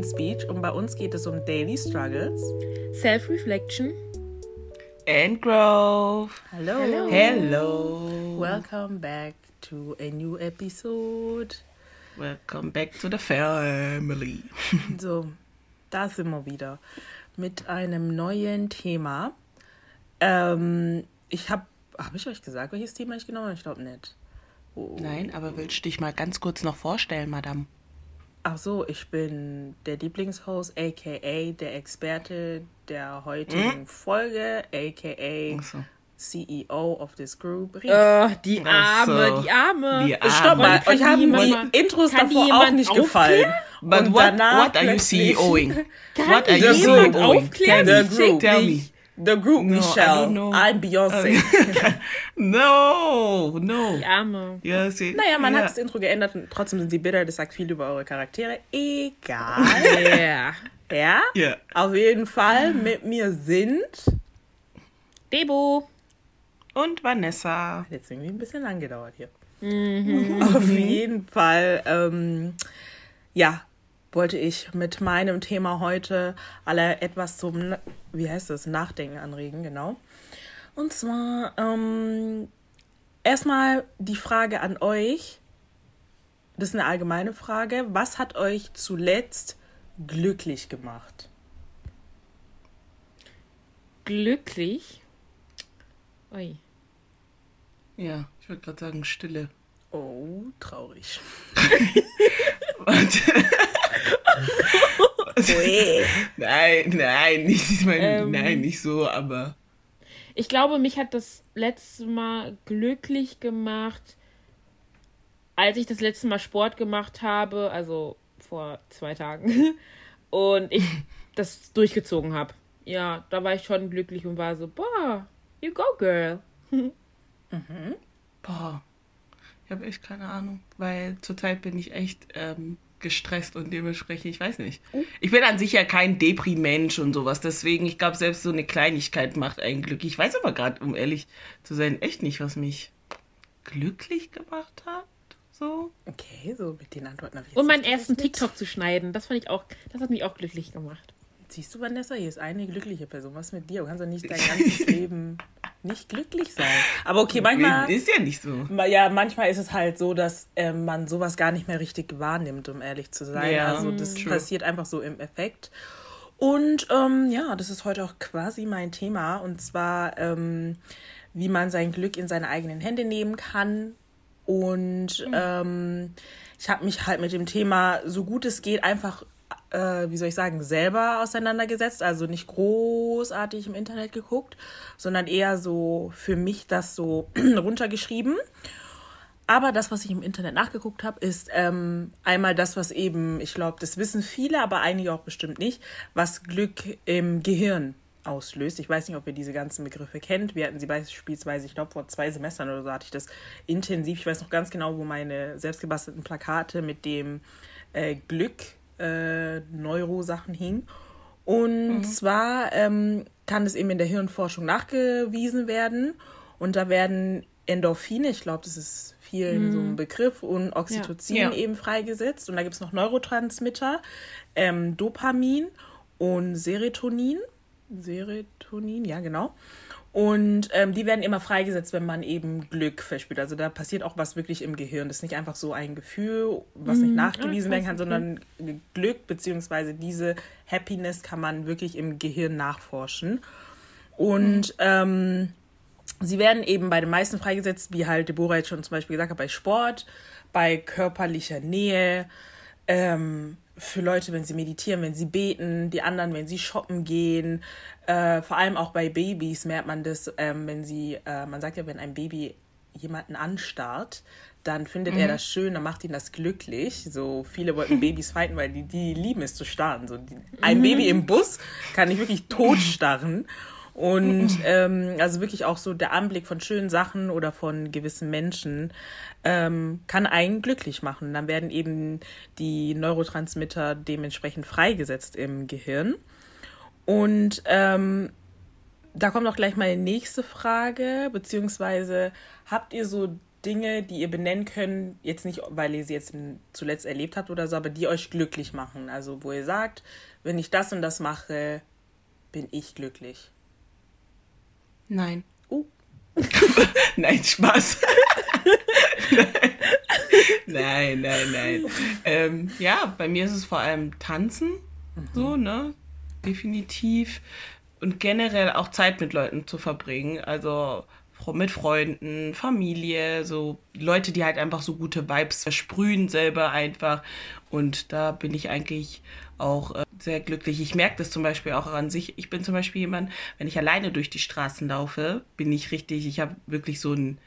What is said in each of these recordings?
Queen Speech und bei uns geht es um Daily Struggles. Self-Reflection. And Growth. Hello. Hello. Hello. Welcome back to a new episode. Welcome back to the family. So, da sind wir wieder mit einem neuen Thema. Ähm, ich habe, habe ich euch gesagt, welches Thema ich genommen habe? Ich glaube nicht. Oh. Nein, aber willst du dich mal ganz kurz noch vorstellen, Madame? Ach so, ich bin der Lieblingshost, aka der Experte der heutigen Folge, aka so. CEO of this group. Oh, die Ach so. Arme, die Arme. Die Arme. Stopp mal, euch haben jemand die mal- Intros davor auch nicht aufklären? gefallen. But Und what, danach what are you CEOing? Kann What are you CEOing? aufklären? The group. Tell me. The group, No, Michelle. I'm Beyoncé. No, no. Die Arme. Ja, sie, naja, man ja. hat das Intro geändert und trotzdem sind sie bitter. Das sagt viel über eure Charaktere. Egal. Yeah. ja? Ja. Auf jeden Fall mit mir sind. Debo. Und Vanessa. Hat jetzt irgendwie ein bisschen lang gedauert hier. Auf jeden Fall, ähm, ja, wollte ich mit meinem Thema heute alle etwas zum, wie heißt das, Nachdenken anregen, genau. Und zwar, ähm, erstmal die Frage an euch. Das ist eine allgemeine Frage. Was hat euch zuletzt glücklich gemacht? Glücklich. Ui. Ja, ich wollte gerade sagen Stille. Oh, traurig. Warte. Nein, nein, nicht, ich meine, Ähm. nein, nicht so, aber Ich glaube, mich hat das letzte Mal glücklich gemacht, als ich das letzte Mal Sport gemacht habe, also vor zwei Tagen, und ich das durchgezogen habe. Ja, da war ich schon glücklich und war so, boah, you go, girl. boah, ich habe echt keine Ahnung, weil zurzeit bin ich echt ähm, gestresst und dementsprechend, ich weiß nicht. Ich bin an sich ja kein Depri-Mensch und sowas, deswegen, ich glaube, selbst so eine Kleinigkeit macht einen glücklich. Ich weiß aber gerade, um ehrlich zu sein, echt nicht, was mich glücklich gemacht hat. So. Okay, so mit den Antworten habe ich jetzt Und meinen ersten gerechnet. TikTok zu schneiden, das fand ich auch, das hat mich auch glücklich gemacht. Siehst du, Vanessa, hier ist eine glückliche Person. Was mit dir? Du kannst doch nicht dein ganzes Leben nicht glücklich sein. Aber okay, manchmal, Ist ja nicht so. ja, manchmal ist es halt so, dass ähm, man sowas gar nicht mehr richtig wahrnimmt, um ehrlich zu sein. Ja, also das true. passiert einfach so im Effekt. Und ähm, ja, das ist heute auch quasi mein Thema. Und zwar, ähm, wie man sein Glück in seine eigenen Hände nehmen kann. Und ähm, ich habe mich halt mit dem Thema, so gut es geht, einfach, äh, wie soll ich sagen, selber auseinandergesetzt. Also nicht großartig im Internet geguckt, sondern eher so für mich das so runtergeschrieben. Aber das, was ich im Internet nachgeguckt habe, ist ähm, einmal das, was eben, ich glaube, das wissen viele, aber einige auch bestimmt nicht, was Glück im Gehirn auslöst. Ich weiß nicht, ob ihr diese ganzen Begriffe kennt. Wir hatten sie beispielsweise, ich glaube, vor zwei Semestern oder so hatte ich das intensiv. Ich weiß noch ganz genau, wo meine selbstgebastelten Plakate mit dem äh, Glück äh, Neurosachen hingen. Und zwar ähm, kann es eben in der Hirnforschung nachgewiesen werden. Und da werden Endorphine, ich glaube, das ist vielen so ein Begriff, und Oxytocin Ja. eben freigesetzt. Und da gibt es noch Neurotransmitter, ähm, Dopamin und Serotonin. Serotonin, ja, genau. Und ähm, die werden immer freigesetzt, wenn man eben Glück verspürt. Also da passiert auch was wirklich im Gehirn. Das ist nicht einfach so ein Gefühl, was nicht nachgewiesen ah, werden kann, sondern Glück beziehungsweise diese Happiness kann man wirklich im Gehirn nachforschen. Und ähm, sie werden eben bei den meisten freigesetzt, wie halt Deborah jetzt schon zum Beispiel gesagt hat, bei Sport, bei körperlicher Nähe, ähm, für Leute, wenn sie meditieren, wenn sie beten, die anderen, wenn sie shoppen gehen. Äh, vor allem auch bei Babys merkt man das, ähm, wenn sie, äh, man sagt ja, wenn ein Baby jemanden anstarrt, dann findet er das schön, dann macht ihn das glücklich. So viele wollten Babys fighten, weil die, die lieben es zu starren. So die, ein Baby im Bus kann nicht wirklich totstarren. Und ähm, also wirklich auch so der Anblick von schönen Sachen oder von gewissen Menschen ähm, kann einen glücklich machen. Dann werden eben die Neurotransmitter dementsprechend freigesetzt im Gehirn. Und ähm, da kommt auch gleich meine nächste Frage, beziehungsweise habt ihr so Dinge, die ihr benennen könnt, jetzt nicht, weil ihr sie jetzt zuletzt erlebt habt oder so, aber die euch glücklich machen. Also wo ihr sagt, wenn ich das und das mache, bin ich glücklich. Nein. Uh. nein, Spaß. nein, nein, nein. Ähm, ja, bei mir ist es vor allem Tanzen. Mhm. So, ne? Definitiv. Und generell auch Zeit mit Leuten zu verbringen. Also mit Freunden, Familie, so Leute, die halt einfach so gute Vibes versprühen selber einfach. Und da bin ich eigentlich auch äh, sehr glücklich. Ich merke das zum Beispiel auch an sich. Ich bin zum Beispiel jemand, wenn ich alleine durch die Straßen laufe, bin ich richtig, ich habe wirklich so ein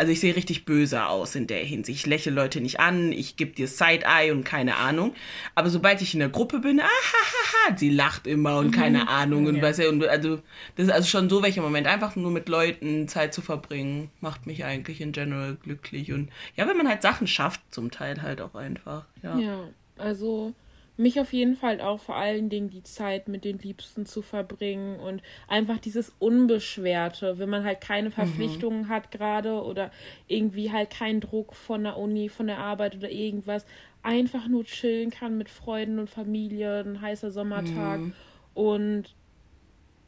also ich sehe richtig böse aus in der Hinsicht. Ich lächle Leute nicht an, ich gebe dir Side-Eye und keine Ahnung. Aber sobald ich in der Gruppe bin, ah, sie lacht immer und keine mhm. Ahnung. Und, ja. weißt du, und also das ist also schon so welcher Moment. Einfach nur mit Leuten Zeit zu verbringen, macht mich eigentlich in general glücklich. Und ja, wenn man halt Sachen schafft, zum Teil halt auch einfach. Ja, ja also mich auf jeden Fall auch vor allen Dingen die Zeit mit den Liebsten zu verbringen und einfach dieses Unbeschwerte, wenn man halt keine mhm. Verpflichtungen mhm. hat gerade oder irgendwie halt keinen Druck von der Uni, von der Arbeit oder irgendwas, einfach nur chillen kann mit Freunden und Familie, ein heißer Sommertag mhm. und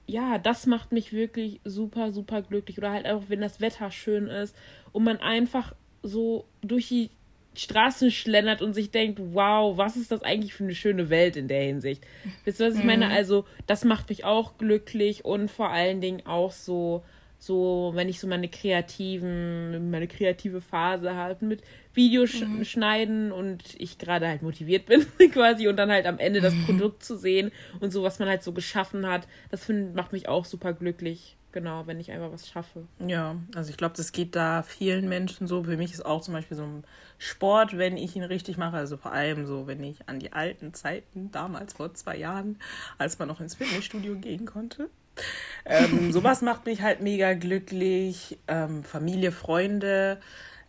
ja, das macht mich wirklich super, super glücklich. Oder halt auch, wenn das Wetter schön ist und man einfach so durch die Straßen schlendert und sich denkt, wow, was ist das eigentlich für eine schöne Welt in der Hinsicht? Wisst ihr, was ich mhm. meine? Also, das macht mich auch glücklich und vor allen Dingen auch so, so, wenn ich so meine kreativen, meine kreative Phase habe mit Videoschneiden mhm. und ich gerade halt motiviert bin quasi und dann halt am Ende das mhm. Produkt zu sehen und so, was man halt so geschaffen hat, das find, macht mich auch super glücklich genau, wenn ich einfach was schaffe. Ja, also ich glaube, das geht da vielen Menschen so. Für mich ist auch zum Beispiel so ein Sport, wenn ich ihn richtig mache, also vor allem so, wenn ich an die alten Zeiten, damals vor zwei Jahren, als man noch ins Fitnessstudio gehen konnte. Ähm, sowas macht mich halt mega glücklich. Ähm, Familie, Freunde,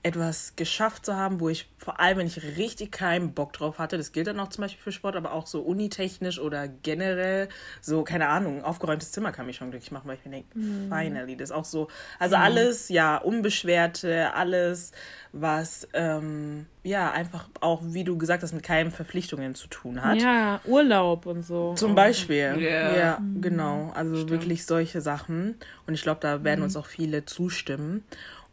etwas geschafft zu haben, wo ich vor allem, wenn ich richtig keinen Bock drauf hatte, das gilt dann auch zum Beispiel für Sport, aber auch so unitechnisch oder generell, so, keine Ahnung, aufgeräumtes Zimmer kann mich schon glücklich machen, weil ich mir denke, mhm. finally, das ist auch so, also mhm. alles, ja, unbeschwerte, alles, was, ähm, ja, einfach auch, wie du gesagt hast, mit keinen Verpflichtungen zu tun hat. Ja, Urlaub und so. Zum Beispiel, yeah. ja, mhm. genau, also Stimmt. wirklich solche Sachen und ich glaube, da werden mhm. uns auch viele zustimmen.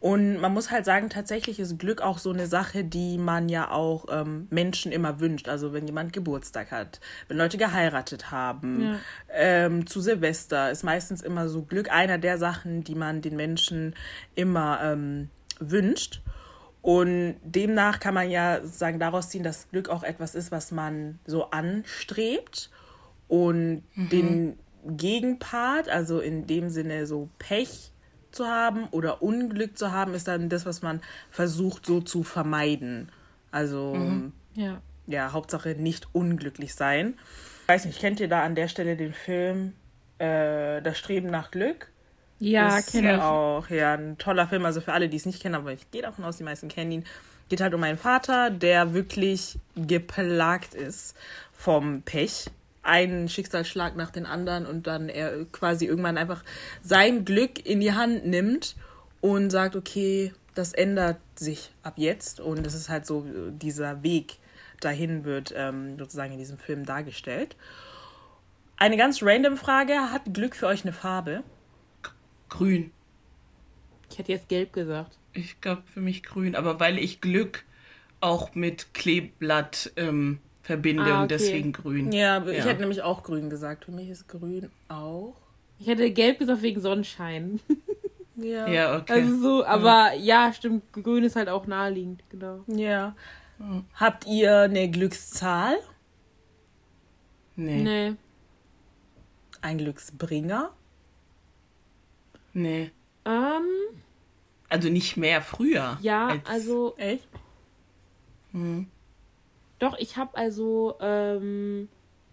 Und man muss halt sagen, tatsächlich ist Glück auch so eine Sache, die man ja auch ähm, Menschen immer wünscht. Also wenn jemand Geburtstag hat, wenn Leute geheiratet haben, ja. ähm, zu Silvester ist meistens immer so Glück einer der Sachen, die man den Menschen immer ähm, wünscht. Und demnach kann man ja sagen, daraus ziehen, dass Glück auch etwas ist, was man so anstrebt. Und mhm. den Gegenpart, also in dem Sinne so Pech, zu haben oder Unglück zu haben, ist dann das, was man versucht so zu vermeiden. Also mhm. ja. ja, Hauptsache nicht unglücklich sein. Ich weiß nicht, kennt ihr da an der Stelle den Film äh, Das Streben nach Glück? Ja, kenne ich. auch. Ja, ein toller Film. Also für alle, die es nicht kennen, aber ich gehe davon aus, die meisten kennen ihn. Geht halt um einen Vater, der wirklich geplagt ist vom Pech einen Schicksalsschlag nach den anderen und dann er quasi irgendwann einfach sein Glück in die Hand nimmt und sagt, okay, das ändert sich ab jetzt und es ist halt so, dieser Weg dahin wird ähm, sozusagen in diesem Film dargestellt. Eine ganz random Frage, hat Glück für euch eine Farbe? Grün. Ich hätte jetzt gelb gesagt. Ich glaube für mich grün, aber weil ich Glück auch mit Kleeblatt ähm, Verbindung, ah, okay. deswegen grün. Ja, ich hätte nämlich auch grün gesagt. Für mich ist grün auch. Ich hätte gelb gesagt wegen Sonnenschein. ja. Ja, okay. Also so, aber ja. ja, stimmt, grün ist halt auch naheliegend, genau. Ja. Hm. Habt ihr eine Glückszahl? Nee. Nee. Ein Glücksbringer? Nee. Ähm. Also nicht mehr früher. Ja, als also. Echt? Hm. Doch, ich habe also ähm,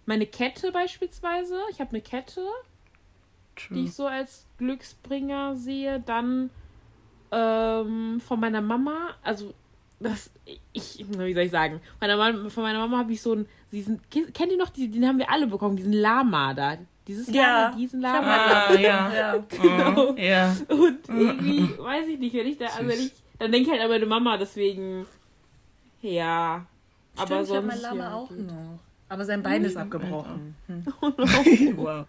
meine Kette beispielsweise. Ich habe eine Kette, True. die ich so als Glücksbringer sehe. Dann ähm, von meiner Mama, also das, ich, wie soll ich sagen, meiner Mama, von meiner Mama habe ich so einen, diesen, kennt ihr noch, die, den haben wir alle bekommen, diesen Lama da. Dieses ja. Lama, diesen Lama. Ah, ja. ja. Genau. Ja. Und irgendwie, weiß ich nicht, wenn ich da, also wenn ich dann denke ich halt an meine Mama, deswegen. Ja. Stimmt, aber ich sonst. mein Lama ja, auch geht. noch. Aber sein Bein ist abgebrochen. Hm. wow.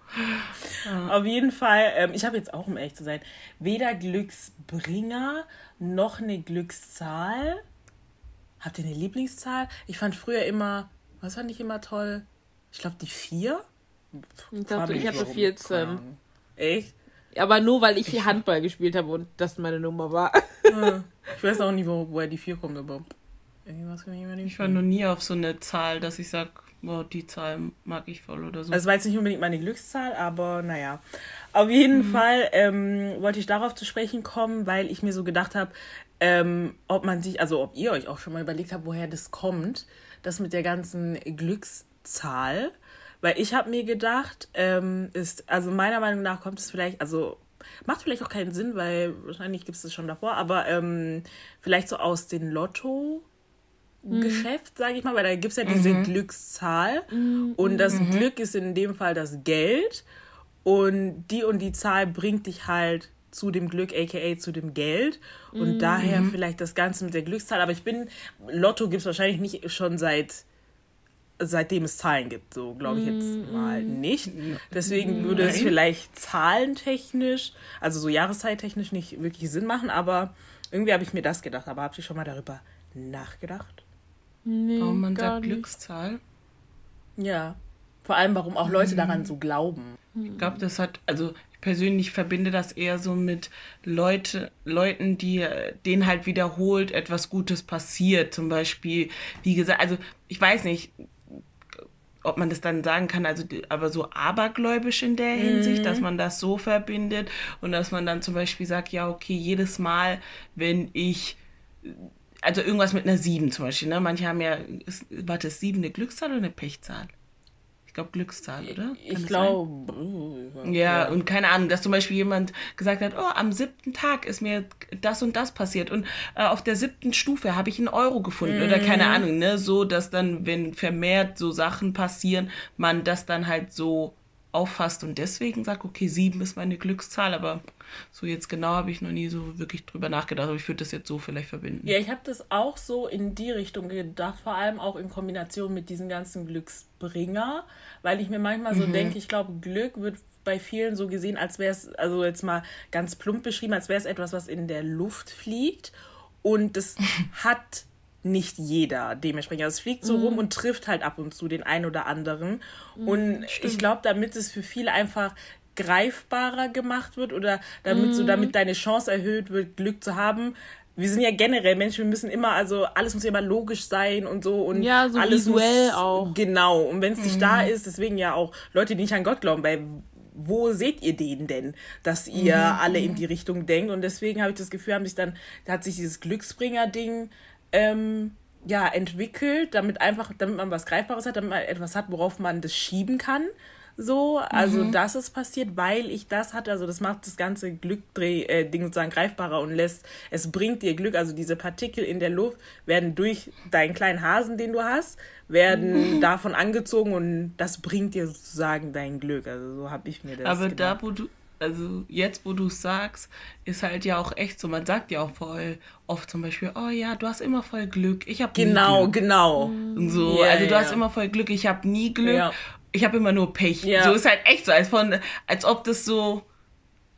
Auf jeden Fall, ähm, ich habe jetzt auch, um ehrlich zu sein, weder Glücksbringer noch eine Glückszahl. Habt ihr eine Lieblingszahl? Ich fand früher immer, was fand ich immer toll? Ich glaube, die vier. Ich, mich ich hatte warum. 14. Keine Ahnung. Echt? Aber nur weil ich Handball gespielt habe und das meine Nummer war. Ich weiß auch nicht, wo, woher die vier kommt, aber irgendwas kann ich immer nicht Ich war noch nie auf so eine Zahl, dass ich sag, wow, die Zahl mag ich voll oder so. Also war jetzt nicht unbedingt meine Glückszahl, aber naja. Auf jeden Fall ähm, wollte ich darauf zu sprechen kommen, weil ich mir so gedacht habe, ähm, ob man sich, also ob ihr euch auch schon mal überlegt habt, woher das kommt, das mit der ganzen Glückszahl. Weil ich habe mir gedacht, ähm, ist, also meiner Meinung nach kommt es vielleicht, also macht vielleicht auch keinen Sinn, weil wahrscheinlich gibt es das schon davor, aber ähm, vielleicht so aus den Lotto. Geschäft, sage ich mal, weil da gibt es ja diese Glückszahl. Und das Glück ist in dem Fall das Geld. Und die und die Zahl bringt dich halt zu dem Glück, aka zu dem Geld. Und daher vielleicht das Ganze mit der Glückszahl, aber ich bin, Lotto gibt es wahrscheinlich nicht schon seit seitdem es Zahlen gibt, so glaube ich jetzt mal nicht. Deswegen würde es vielleicht zahlentechnisch, also so jahreszeittechnisch nicht wirklich Sinn machen, aber irgendwie habe ich mir das gedacht. Aber habt ihr schon mal darüber nachgedacht? Nee, Warum man sagt nicht. Glückszahl? Ja. Vor allem, warum auch Leute daran so glauben. Ich glaube, das hat, also ich persönlich verbinde das eher so mit Leute, Leuten, die äh, denen halt wiederholt etwas Gutes passiert. Zum Beispiel, wie gesagt, also ich weiß nicht, ob man das dann sagen kann, also aber so abergläubisch in der Hinsicht, dass man das so verbindet und dass man dann zum Beispiel sagt, ja, okay, jedes Mal, wenn ich also irgendwas mit einer 7 zum Beispiel, ne? Manche haben ja, ist, warte, ist 7 eine Glückszahl oder eine Pechzahl? Ich glaube Glückszahl, oder? Kann Ich glaube. sein? Ja, und keine Ahnung, dass zum Beispiel jemand gesagt hat, oh, am siebten Tag ist mir das und das passiert und äh, auf der siebten Stufe habe ich einen Euro gefunden oder keine Ahnung, ne? So, dass dann, wenn vermehrt so Sachen passieren, man das dann halt so auffasst und deswegen sagt, okay, sieben ist meine Glückszahl, aber so jetzt genau habe ich noch nie so wirklich drüber nachgedacht, aber ich würde das jetzt so vielleicht verbinden. Ja, ich habe das auch so in die Richtung gedacht, vor allem auch in Kombination mit diesen ganzen Glücksbringer, weil ich mir manchmal so denke, ich glaube, Glück wird bei vielen so gesehen, als wäre es, also jetzt mal ganz plump beschrieben, als wäre es etwas, was in der Luft fliegt und das hat nicht jeder dementsprechend. Also es fliegt so rum und trifft halt ab und zu den einen oder anderen. Und ich glaube, damit es für viele einfach greifbarer gemacht wird oder damit so damit deine Chance erhöht wird, Glück zu haben. Wir sind ja generell Menschen, wir müssen immer, also alles muss immer logisch sein und so und Ja, so alles visuell muss, auch. Genau. Und wenn es nicht da ist, deswegen ja auch Leute, die nicht an Gott glauben, weil wo seht ihr den denn, dass ihr alle in die Richtung denkt? Und deswegen habe ich das Gefühl, haben sich dann, da hat sich dieses Glücksbringer-Ding ähm, ja, entwickelt, damit einfach, damit man was Greifbares hat, damit man etwas hat, worauf man das schieben kann. So, also das ist passiert, weil ich das hatte. Also das macht das ganze Glückdreh äh, sozusagen greifbarer und lässt, es bringt dir Glück. Also diese Partikel in der Luft werden durch deinen kleinen Hasen, den du hast, werden davon angezogen und das bringt dir sozusagen dein Glück. Also so habe ich mir das Aber gedacht. da, wo du, also jetzt, wo du es sagst, ist halt ja auch echt so. Man sagt ja auch voll oft zum Beispiel, oh ja, du hast immer voll Glück. Ich habe Genau, Glück. genau. Und so, Ja, also du ja. hast immer voll Glück. Ich habe nie Glück. Ja. Ich habe immer nur Pech. So ist halt echt so, als von, als ob das so,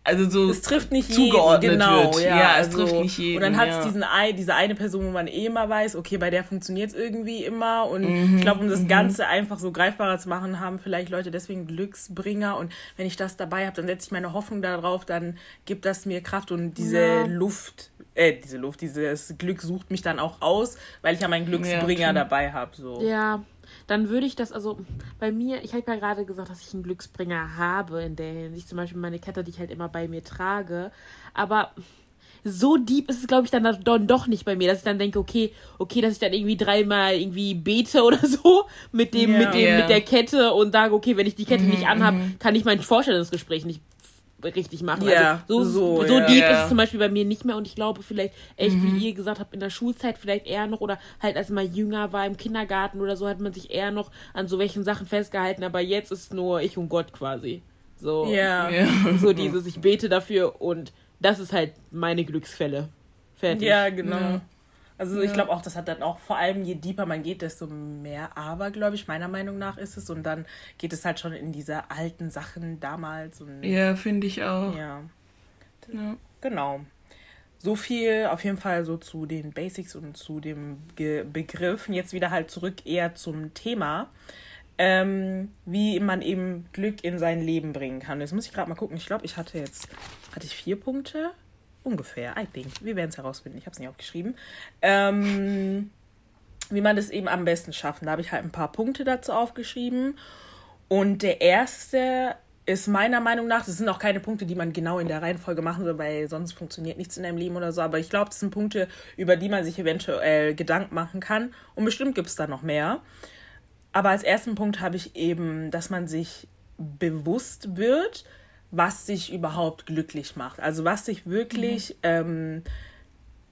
also so Es trifft nicht zugeordnet jeden, genau, wird. Ja, Ja, es also, trifft nicht jeden. Und dann hat es ja. diesen ein, diese eine Person, wo man eh immer weiß, okay, bei der funktioniert es irgendwie immer. Und Mhm, ich glaube, um das Ganze einfach so greifbarer zu machen, haben vielleicht Leute deswegen Glücksbringer. Und wenn ich das dabei habe, dann setze ich meine Hoffnung darauf, dann gibt das mir Kraft und diese Ja. Luft, äh, diese Luft, dieses Glück sucht mich dann auch aus, weil ich ja meinen Glücksbringer dabei habe. So. Ja, dann würde ich das, also bei mir, ich habe ja gerade gesagt, dass ich einen Glücksbringer habe in der Hinsicht, zum Beispiel meine Kette, die ich halt immer bei mir trage, aber so deep ist es, glaube ich, dann, dann doch nicht bei mir, dass ich dann denke, okay, okay, dass ich dann irgendwie dreimal irgendwie bete oder so mit dem, Ja. mit dem, Ja. mit der Kette und sage, okay, wenn ich die Kette nicht anhab, kann ich mein Vorstellungsgespräch nicht richtig machen. Ja, also so, so, so ja. deep Ja. ist es zum Beispiel bei mir nicht mehr und ich glaube vielleicht echt, wie ihr gesagt habt, in der Schulzeit vielleicht eher noch oder halt als man jünger war im Kindergarten oder so, hat man sich eher noch an so welchen Sachen festgehalten, aber jetzt ist nur ich und Gott quasi. So. Ja. so dieses, ich bete dafür und das ist halt meine Glücksfälle Fertig. Ja, genau. Also ja. ich glaube auch, das hat dann auch vor allem, je deeper man geht, desto mehr aber, glaube ich, meiner Meinung nach ist es. Und dann geht es halt schon in diese alten Sachen damals. Und, ja, finde ich auch. Ja. ja. Genau. So viel auf jeden Fall so zu den Basics und zu dem Ge Begriff. Jetzt wieder halt zurück eher zum Thema, ähm, wie man eben Glück in sein Leben bringen kann. Jetzt muss ich gerade mal gucken. Ich glaube, ich hatte jetzt, hatte ich vier Punkte? Ungefähr, I think. Wir werden es herausfinden. Ich habe es nicht aufgeschrieben. Ähm, wie man das eben am besten schaffen. Da habe ich halt ein paar Punkte dazu aufgeschrieben. Und der erste ist meiner Meinung nach, das sind auch keine Punkte, die man genau in der Reihenfolge machen soll, weil sonst funktioniert nichts in deinem Leben oder so. Aber ich glaube, das sind Punkte, über die man sich eventuell Gedanken machen kann. Und bestimmt gibt es da noch mehr. Aber als ersten Punkt habe ich eben, dass man sich bewusst wird, was sich überhaupt glücklich macht. Also was sich wirklich mhm. ähm,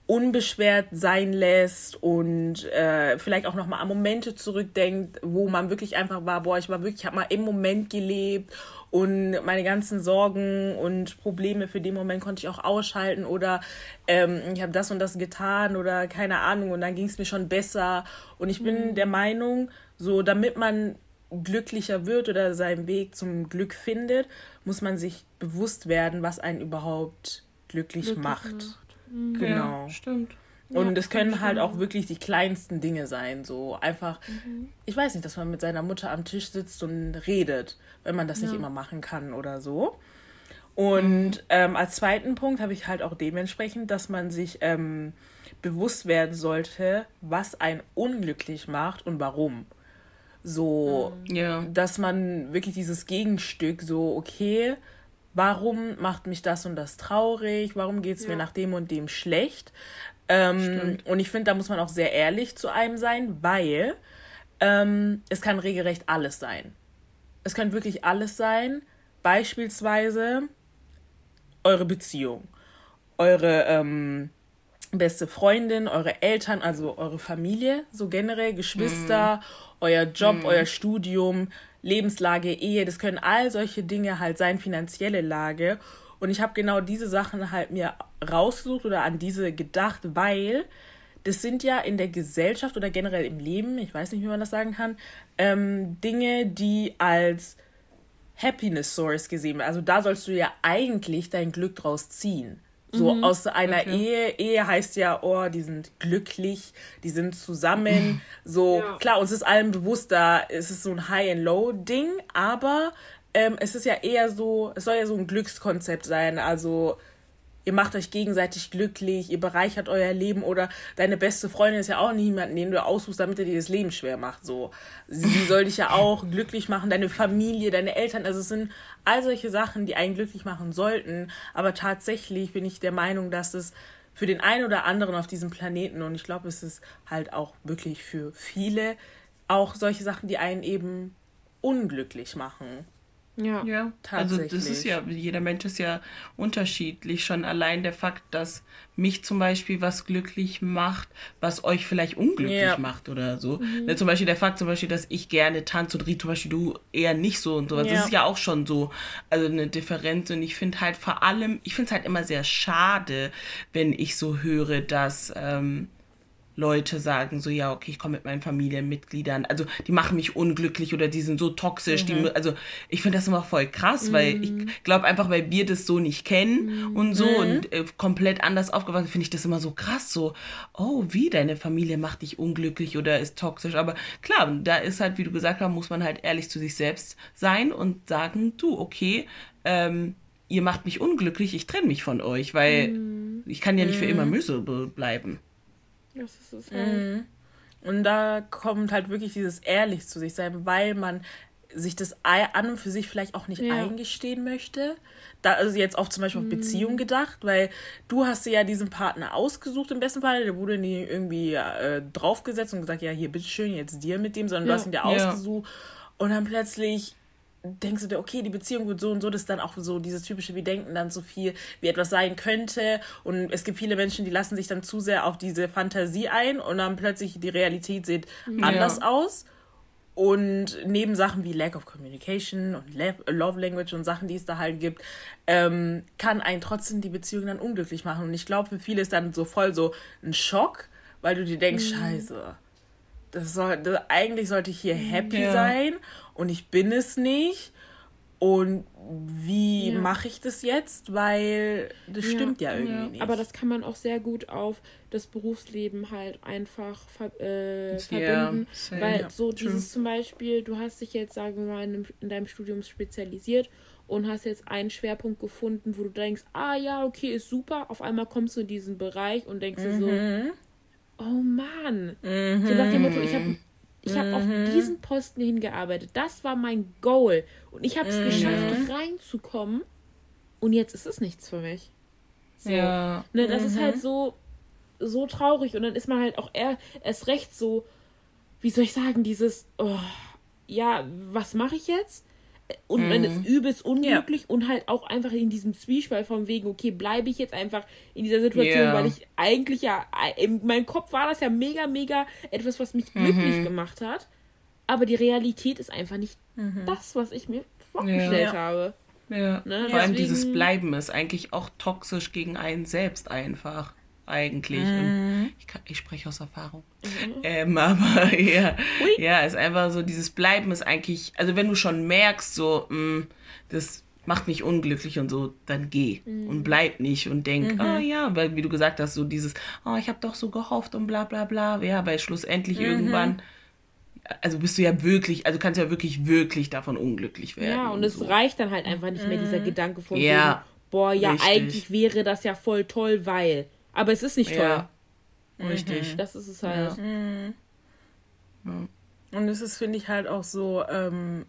unbeschwert sein lässt und äh, vielleicht auch nochmal an Momente zurückdenkt, wo man wirklich einfach war, boah, ich war wirklich, ich habe mal im Moment gelebt und meine ganzen Sorgen und Probleme für den Moment konnte ich auch ausschalten oder ähm, ich habe das und das getan oder keine Ahnung und dann ging es mir schon besser und ich bin mhm. der Meinung, so damit man glücklicher wird oder seinen Weg zum Glück findet, muss man sich bewusst werden, was einen überhaupt glücklich, glücklich macht. macht. Mhm. Genau. Ja, stimmt. Und es können halt auch wirklich die kleinsten Dinge sein. So einfach, mhm. ich weiß nicht, dass man mit seiner Mutter am Tisch sitzt und redet, wenn man das ja. nicht immer machen kann oder so. Und mhm. ähm, als zweiten Punkt habe ich halt auch dementsprechend, dass man sich ähm, bewusst werden sollte, was einen unglücklich macht und warum. So, mhm. ja. dass man wirklich dieses Gegenstück so, okay, warum macht mich das und das traurig? Warum geht es ja. mir nach dem und dem schlecht? Ähm, und ich finde, da muss man auch sehr ehrlich zu einem sein, weil ähm, es kann regelrecht alles sein. Es kann wirklich alles sein. Beispielsweise eure Beziehung, eure ähm, beste Freundin, eure Eltern, also eure Familie, so generell, Geschwister, mm. euer Job, mm. euer Studium, Lebenslage, Ehe, das können all solche Dinge halt sein, finanzielle Lage. Und ich habe genau diese Sachen halt mir rausgesucht oder an diese gedacht, weil das sind ja in der Gesellschaft oder generell im Leben, ich weiß nicht, wie man das sagen kann, ähm, Dinge, die als Happiness Source gesehen werden. Also da sollst du ja eigentlich dein Glück draus ziehen. So mhm. aus einer okay. Ehe, Ehe heißt ja, oh, die sind glücklich, die sind zusammen. So, ja. klar, uns ist allen bewusst, da ist es so ein High and Low Ding, aber ähm, es ist ja eher so, es soll ja so ein Glückskonzept sein. Also ihr macht euch gegenseitig glücklich, ihr bereichert euer Leben oder deine beste Freundin ist ja auch niemand, den du aussuchst, damit er dir das Leben schwer macht. So, sie soll dich ja auch glücklich machen, deine Familie, deine Eltern. Also es sind all solche Sachen, die einen glücklich machen sollten. Aber tatsächlich bin ich der Meinung, dass es für den einen oder anderen auf diesem Planeten und ich glaube, es ist halt auch wirklich für viele auch solche Sachen, die einen eben unglücklich machen. Ja, ja. also das ist ja, jeder Mensch ist ja unterschiedlich. Schon allein der Fakt, dass mich zum Beispiel was glücklich macht, was euch vielleicht unglücklich ja. macht oder so. Mhm. Ne, zum Beispiel der Fakt, zum Beispiel, dass ich gerne tanze und Ried, zum Beispiel du eher nicht so und sowas. Ja. Das ist ja auch schon so, also eine Differenz. Und ich finde halt vor allem, ich finde es halt immer sehr schade, wenn ich so höre, dass ähm, Leute sagen so, ja, okay, ich komme mit meinen Familienmitgliedern. Also die machen mich unglücklich oder die sind so toxisch. Mhm. Die, also ich finde das immer voll krass, mhm. weil ich glaube einfach, weil wir das so nicht kennen mhm. und so und äh, komplett anders aufgewachsen, finde ich das immer so krass. So, oh, wie deine Familie macht dich unglücklich oder ist toxisch. Aber klar, da ist halt, wie du gesagt hast, muss man halt ehrlich zu sich selbst sein und sagen, du, okay, ähm, ihr macht mich unglücklich, ich trenne mich von euch, weil mhm. ich kann ja nicht für immer mhm. miserable bleiben. Das ist es halt. Mhm. Und da kommt halt wirklich dieses ehrlich zu sich sein, weil man sich das an und für sich vielleicht auch nicht ja. eingestehen möchte. Da also jetzt auch zum Beispiel auf mhm. Beziehung gedacht, weil du hast dir ja diesen Partner ausgesucht im besten Fall, der wurde nie irgendwie äh, draufgesetzt und gesagt, ja hier bitteschön, jetzt dir mit dem, sondern ja. du hast ihn dir ja. ausgesucht und dann plötzlich denkst du dir, okay, die Beziehung wird so und so, das ist dann auch so dieses typische, wir denken dann so viel, wie etwas sein könnte. Und es gibt viele Menschen, die lassen sich dann zu sehr auf diese Fantasie ein und dann plötzlich die Realität sieht ja. anders aus. und neben Sachen wie Lack of Communication und Love Language und Sachen, die es da halt gibt, ähm, kann einen trotzdem die Beziehung dann unglücklich machen. Und ich glaube, für viele ist dann so voll so ein Schock, weil du dir denkst, mhm. scheiße, das soll, das, eigentlich sollte ich hier happy ja. sein und ich bin es nicht. Und wie ja. mache ich das jetzt? Weil das ja. stimmt ja irgendwie ja. nicht. Aber das kann man auch sehr gut auf das Berufsleben halt einfach ver äh, verbinden. Weil so dieses zum Beispiel, du hast dich jetzt, sagen wir mal, in, in deinem Studium spezialisiert und hast jetzt einen Schwerpunkt gefunden, wo du denkst, ah ja, okay, ist super. Auf einmal kommst du in diesen Bereich und denkst mhm. dir so, mhm. Oh Mann. Mhm. So nach dem Motto, ich habe ich habe auf mhm. diesen Posten hingearbeitet. Das war mein Goal. Und ich habe es mhm. geschafft, reinzukommen. Und jetzt ist es nichts für mich. So. Ja. Ne, das mhm. ist halt so, so traurig. Und dann ist man halt auch eher, erst recht so, wie soll ich sagen, dieses, oh, ja, was mache ich jetzt? Und mhm. man ist übelst unglücklich ja. und halt auch einfach in diesem Zwiespalt von wegen, okay, bleibe ich jetzt einfach in dieser Situation, yeah. weil ich eigentlich ja, in meinem Kopf war das ja mega, mega etwas, was mich mhm. glücklich gemacht hat. Aber die Realität ist einfach nicht mhm. das, was ich mir vorgestellt ja. habe. Ja. Ne? Vor allem dieses Bleiben ist eigentlich auch toxisch gegen einen selbst einfach eigentlich. Mhm. Ich, kann, ich, spreche aus Erfahrung. Mhm. Ähm, aber ja, ja, ist einfach so, dieses Bleiben ist eigentlich, also wenn du schon merkst, so, mh, mm, das macht mich unglücklich und so, dann geh mhm. und bleib nicht und denk, mhm. oh ja, weil wie du gesagt hast, so dieses, oh, ich habe doch so gehofft und bla bla bla, ja, weil schlussendlich mhm. irgendwann also bist du ja wirklich, also kannst ja wirklich, wirklich davon unglücklich werden. Ja, und, und es so. reicht dann halt einfach nicht mehr dieser mhm. Gedanke von, ja, wegen, boah, ja, richtig. eigentlich wäre das ja voll toll, weil. Aber es ist nicht teuer. Ja. Richtig. Das ist es halt. Ja. Mhm. Und es ist, finde ich, halt auch so, ähm,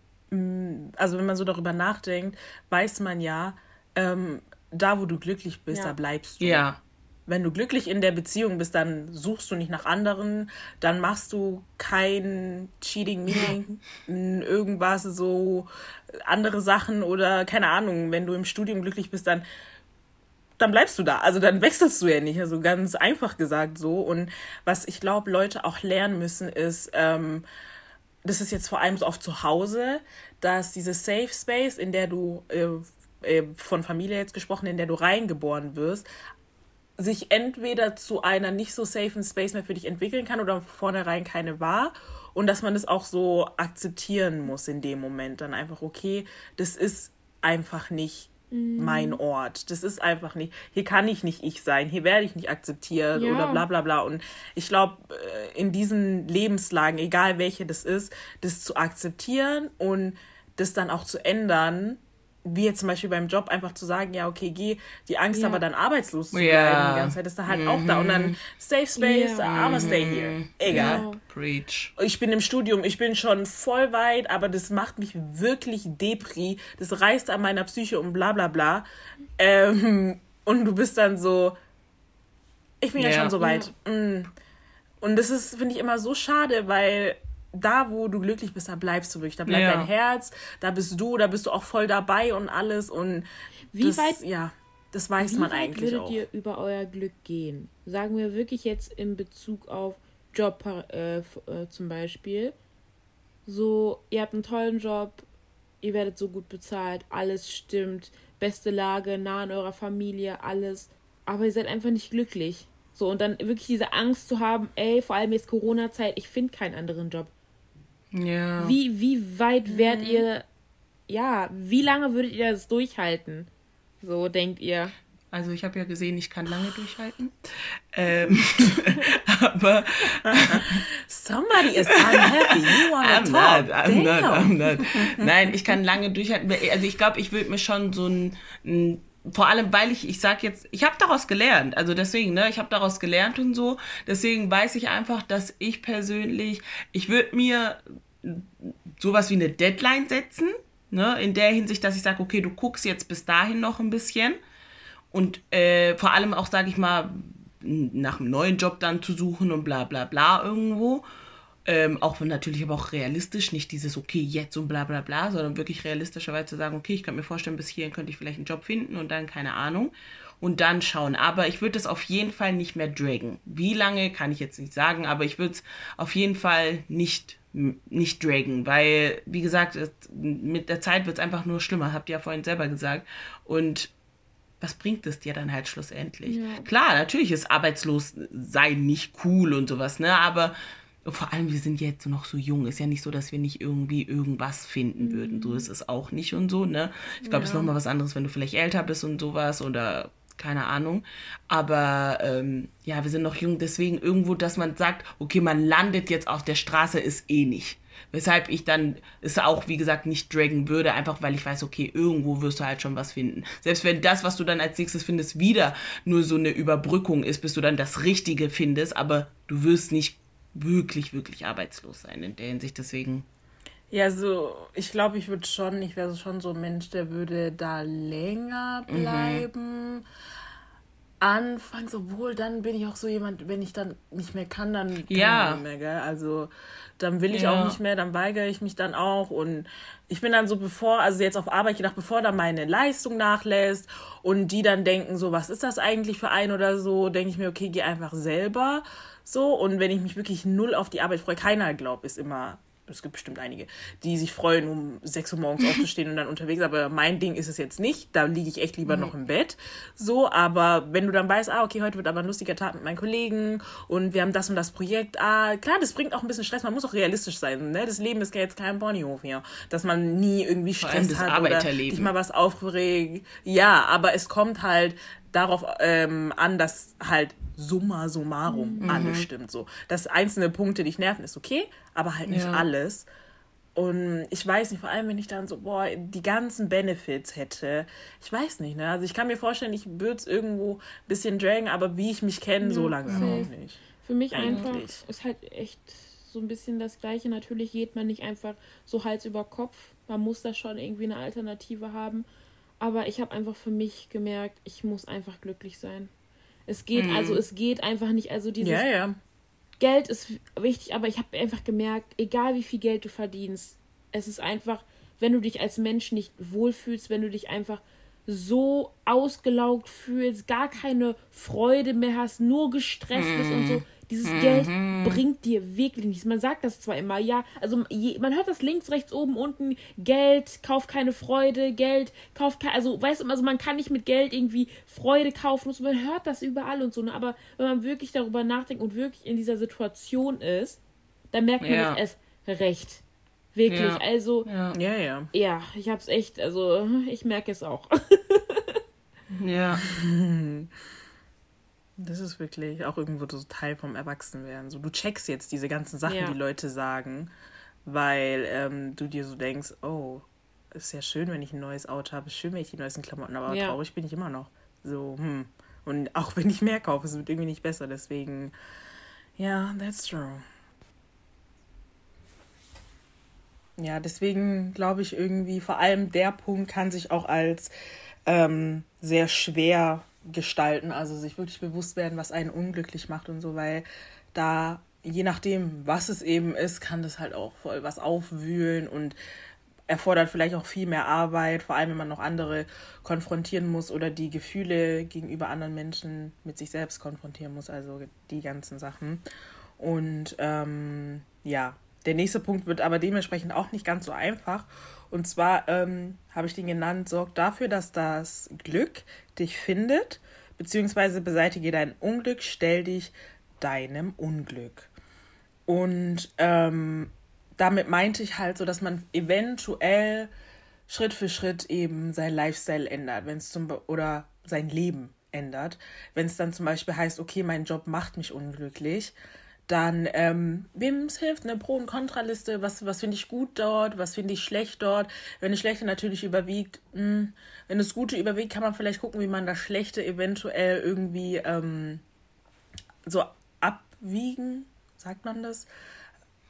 also wenn man so darüber nachdenkt, weiß man ja, ähm, da wo du glücklich bist, ja. da bleibst du. Ja. Wenn du glücklich in der Beziehung bist, dann suchst du nicht nach anderen, dann machst du kein Cheating Meeting, irgendwas, so andere Sachen oder keine Ahnung, wenn du im Studium glücklich bist, dann dann bleibst du da. Also dann wechselst du ja nicht. Also ganz einfach gesagt so. Und was ich glaube, Leute auch lernen müssen, ist, ähm, das ist jetzt vor allem so oft zu Hause, dass diese Safe Space, in der du äh, äh, von Familie jetzt gesprochen, in der du reingeboren wirst, sich entweder zu einer nicht so safen Space mehr für dich entwickeln kann oder vornherein keine war. Und dass man das auch so akzeptieren muss in dem Moment. Dann einfach, okay, das ist einfach nicht mein mhm. Ort. Das ist einfach nicht, hier kann ich nicht ich sein, hier werde ich nicht akzeptiert ja. oder bla bla bla. Und ich glaube, äh, in diesen Lebenslagen, egal welche das ist, das zu akzeptieren und das dann auch zu ändern, wie jetzt zum Beispiel beim Job einfach zu sagen, ja, okay, geh, die Angst ja. aber dann arbeitslos zu bleiben die ganze Zeit, ist da halt mhm. auch da. Und dann Safe Space, ja. I'm stay here. Egal. Ja. Preach. Ich bin im Studium, ich bin schon voll weit, aber das macht mich wirklich depri. Das reißt an meiner Psyche und bla bla bla. Ähm, und du bist dann so, ich bin ja, schon so weit. Mm. Und das ist, finde ich, immer so schade, weil da, wo du glücklich bist, da bleibst du wirklich. Da bleibt ja. dein Herz, da bist du, da bist du auch voll dabei und alles. Und wie das, weit, ja, das weiß man eigentlich würdet auch. würdet ihr über euer Glück gehen? Sagen wir wirklich jetzt in Bezug auf Job äh, äh, zum Beispiel. So, ihr habt einen tollen Job, ihr werdet so gut bezahlt, alles stimmt, beste Lage, nah an eurer Familie, alles. Aber ihr seid einfach nicht glücklich. So, und dann wirklich diese Angst zu haben, ey, vor allem jetzt Corona-Zeit, ich finde keinen anderen Job. Ja. Wie, wie weit werdet mhm. ihr, ja, wie lange würdet ihr das durchhalten? So denkt ihr. Also ich habe ja gesehen, ich kann lange durchhalten. Ähm, aber somebody is unhappy. You wanna I'm talk. Not, I'm not, I'm not. Nein, ich kann lange durchhalten. Also ich glaube, ich würde mir schon so ein, ein vor allem, weil ich, ich sag jetzt, ich habe daraus gelernt, also deswegen, ne, ich habe daraus gelernt und so, deswegen weiß ich einfach, dass ich persönlich, ich würde mir sowas wie eine Deadline setzen, ne, in der Hinsicht, dass ich sage, okay, du guckst jetzt bis dahin noch ein bisschen. Und äh, vor allem auch, sage ich mal, nach einem neuen Job dann zu suchen und bla bla bla irgendwo ähm, auch natürlich aber auch realistisch, nicht dieses okay, jetzt und bla bla bla, sondern wirklich realistischerweise zu sagen, okay, ich könnte mir vorstellen, bis hierhin könnte ich vielleicht einen Job finden und dann keine Ahnung. Und dann schauen. Aber ich würde es auf jeden Fall nicht mehr draggen. Wie lange, kann ich jetzt nicht sagen, aber ich würde es auf jeden Fall nicht nicht draggen, weil, wie gesagt, mit der Zeit wird es einfach nur schlimmer, habt ihr ja vorhin selber gesagt. Und was bringt es dir dann halt schlussendlich? Ja. Klar, natürlich ist arbeitslos sein nicht cool und sowas, ne? Aber vor allem, wir sind jetzt noch so jung. Ist ja nicht so, dass wir nicht irgendwie irgendwas finden würden. So ist es auch nicht und so, ne? Ich glaube, es ja. ist nochmal was anderes, wenn du vielleicht älter bist und sowas oder keine Ahnung. Aber ähm, ja, wir sind noch jung, deswegen irgendwo, dass man sagt, okay, man landet jetzt auf der Straße, ist eh nicht. Weshalb ich dann es auch, wie gesagt, nicht draggen würde, einfach weil ich weiß, okay, irgendwo wirst du halt schon was finden. Selbst wenn das, was du dann als nächstes findest, wieder nur so eine Überbrückung ist, bis du dann das Richtige findest, aber du wirst nicht wirklich, wirklich arbeitslos sein in der Hinsicht. Deswegen. Ja, so, ich glaube, ich würde schon, ich wäre schon so ein Mensch, der würde da länger mhm. bleiben. Mhm anfangs, obwohl dann bin ich auch so jemand, wenn ich dann nicht mehr kann, dann kann ja. ich nicht mehr, gell? Also dann will ich ja. auch nicht mehr, dann weigere ich mich dann auch und ich bin dann so bevor, also jetzt auf Arbeit gedacht, bevor da meine Leistung nachlässt und die dann denken so, was ist das eigentlich für ein oder so, denke ich mir, okay, geh einfach selber so und wenn ich mich wirklich null auf die Arbeit freue, keiner glaubt, ist immer es gibt bestimmt einige, die sich freuen, um 6 Uhr morgens aufzustehen und dann unterwegs. Aber mein Ding ist es jetzt nicht. Da liege ich echt lieber mhm. noch im Bett. So, aber wenn du dann weißt, ah, okay, heute wird aber ein lustiger Tag mit meinen Kollegen und wir haben das und das Projekt. Ah, klar, das bringt auch ein bisschen Stress. Man muss auch realistisch sein. Ne? Das Leben ist ja jetzt kein Ponyhof hier. Dass man nie irgendwie Stress hat oder dich mal was aufregt. Ja, aber es kommt halt darauf ähm, an, dass halt summa summarum mhm. alles stimmt. So. Dass einzelne Punkte dich nerven, ist okay, aber halt nicht ja. alles. Und ich weiß nicht, vor allem wenn ich dann so, boah, die ganzen Benefits hätte. Ich weiß nicht, ne? Also ich kann mir vorstellen, ich würde es irgendwo ein bisschen dragen, aber wie ich mich kenne, ja, so langsam auch nicht. Für mich Eigentlich. einfach ist halt echt so ein bisschen das Gleiche. Natürlich geht man nicht einfach so Hals über Kopf. Man muss da schon irgendwie eine Alternative haben. Aber ich habe einfach für mich gemerkt, ich muss einfach glücklich sein. Es geht, mhm. also es geht einfach nicht. Also dieses ja, ja. Geld ist wichtig, aber ich habe einfach gemerkt, egal wie viel Geld du verdienst, es ist einfach, wenn du dich als Mensch nicht wohlfühlst, wenn du dich einfach so ausgelaugt fühlst, gar keine Freude mehr hast, nur gestresst bist und so, mhm. Dieses mhm. Geld bringt dir wirklich nichts. Man sagt das zwar immer, ja, also je, man hört das links, rechts, oben, unten, Geld kauft keine Freude, Geld kauft keine, also weißt du, also man kann nicht mit Geld irgendwie Freude kaufen, und man hört das überall und so, ne? aber wenn man wirklich darüber nachdenkt und wirklich in dieser Situation ist, dann merkt man ja. es recht. Wirklich, ja. also. Ja, ja. Ja, ja ich hab's echt, also ich merke es auch. ja. Das ist wirklich auch irgendwo so Teil vom Erwachsenwerden. So, du checkst jetzt diese ganzen Sachen, ja. die Leute sagen, weil ähm, du dir so denkst, oh, ist ja schön, wenn ich ein neues Auto habe, schön, wenn ich die neuesten Klamotten habe, aber ja. traurig bin ich immer noch. So, hm. Und auch wenn ich mehr kaufe, es wird irgendwie nicht besser. Deswegen, ja, that's true. Ja, deswegen glaube ich irgendwie, vor allem der Punkt kann sich auch als ähm, sehr schwer gestalten, also sich wirklich bewusst werden, was einen unglücklich macht und so, weil da, je nachdem, was es eben ist, kann das halt auch voll was aufwühlen und erfordert vielleicht auch viel mehr Arbeit, vor allem wenn man noch andere konfrontieren muss oder die Gefühle gegenüber anderen Menschen mit sich selbst konfrontieren muss, also die ganzen Sachen. Und ähm, ja, der nächste Punkt wird aber dementsprechend auch nicht ganz so einfach. Und zwar ähm, habe ich den genannt, sorg dafür, dass das Glück dich findet, beziehungsweise beseitige dein Unglück, stell dich deinem Unglück. Und ähm, damit meinte ich halt so, dass man eventuell Schritt für Schritt eben sein Lifestyle ändert, wenn es zum oder sein Leben ändert. Wenn es dann zum Beispiel heißt, okay, mein Job macht mich unglücklich, dann, ähm, wem es hilft, eine Pro- und Kontraliste, was, was finde ich gut dort, was finde ich schlecht dort. Wenn das Schlechte natürlich überwiegt, mh, hm, wenn das Gute überwiegt, kann man vielleicht gucken, wie man das Schlechte eventuell irgendwie ähm, so abwiegen, sagt man das?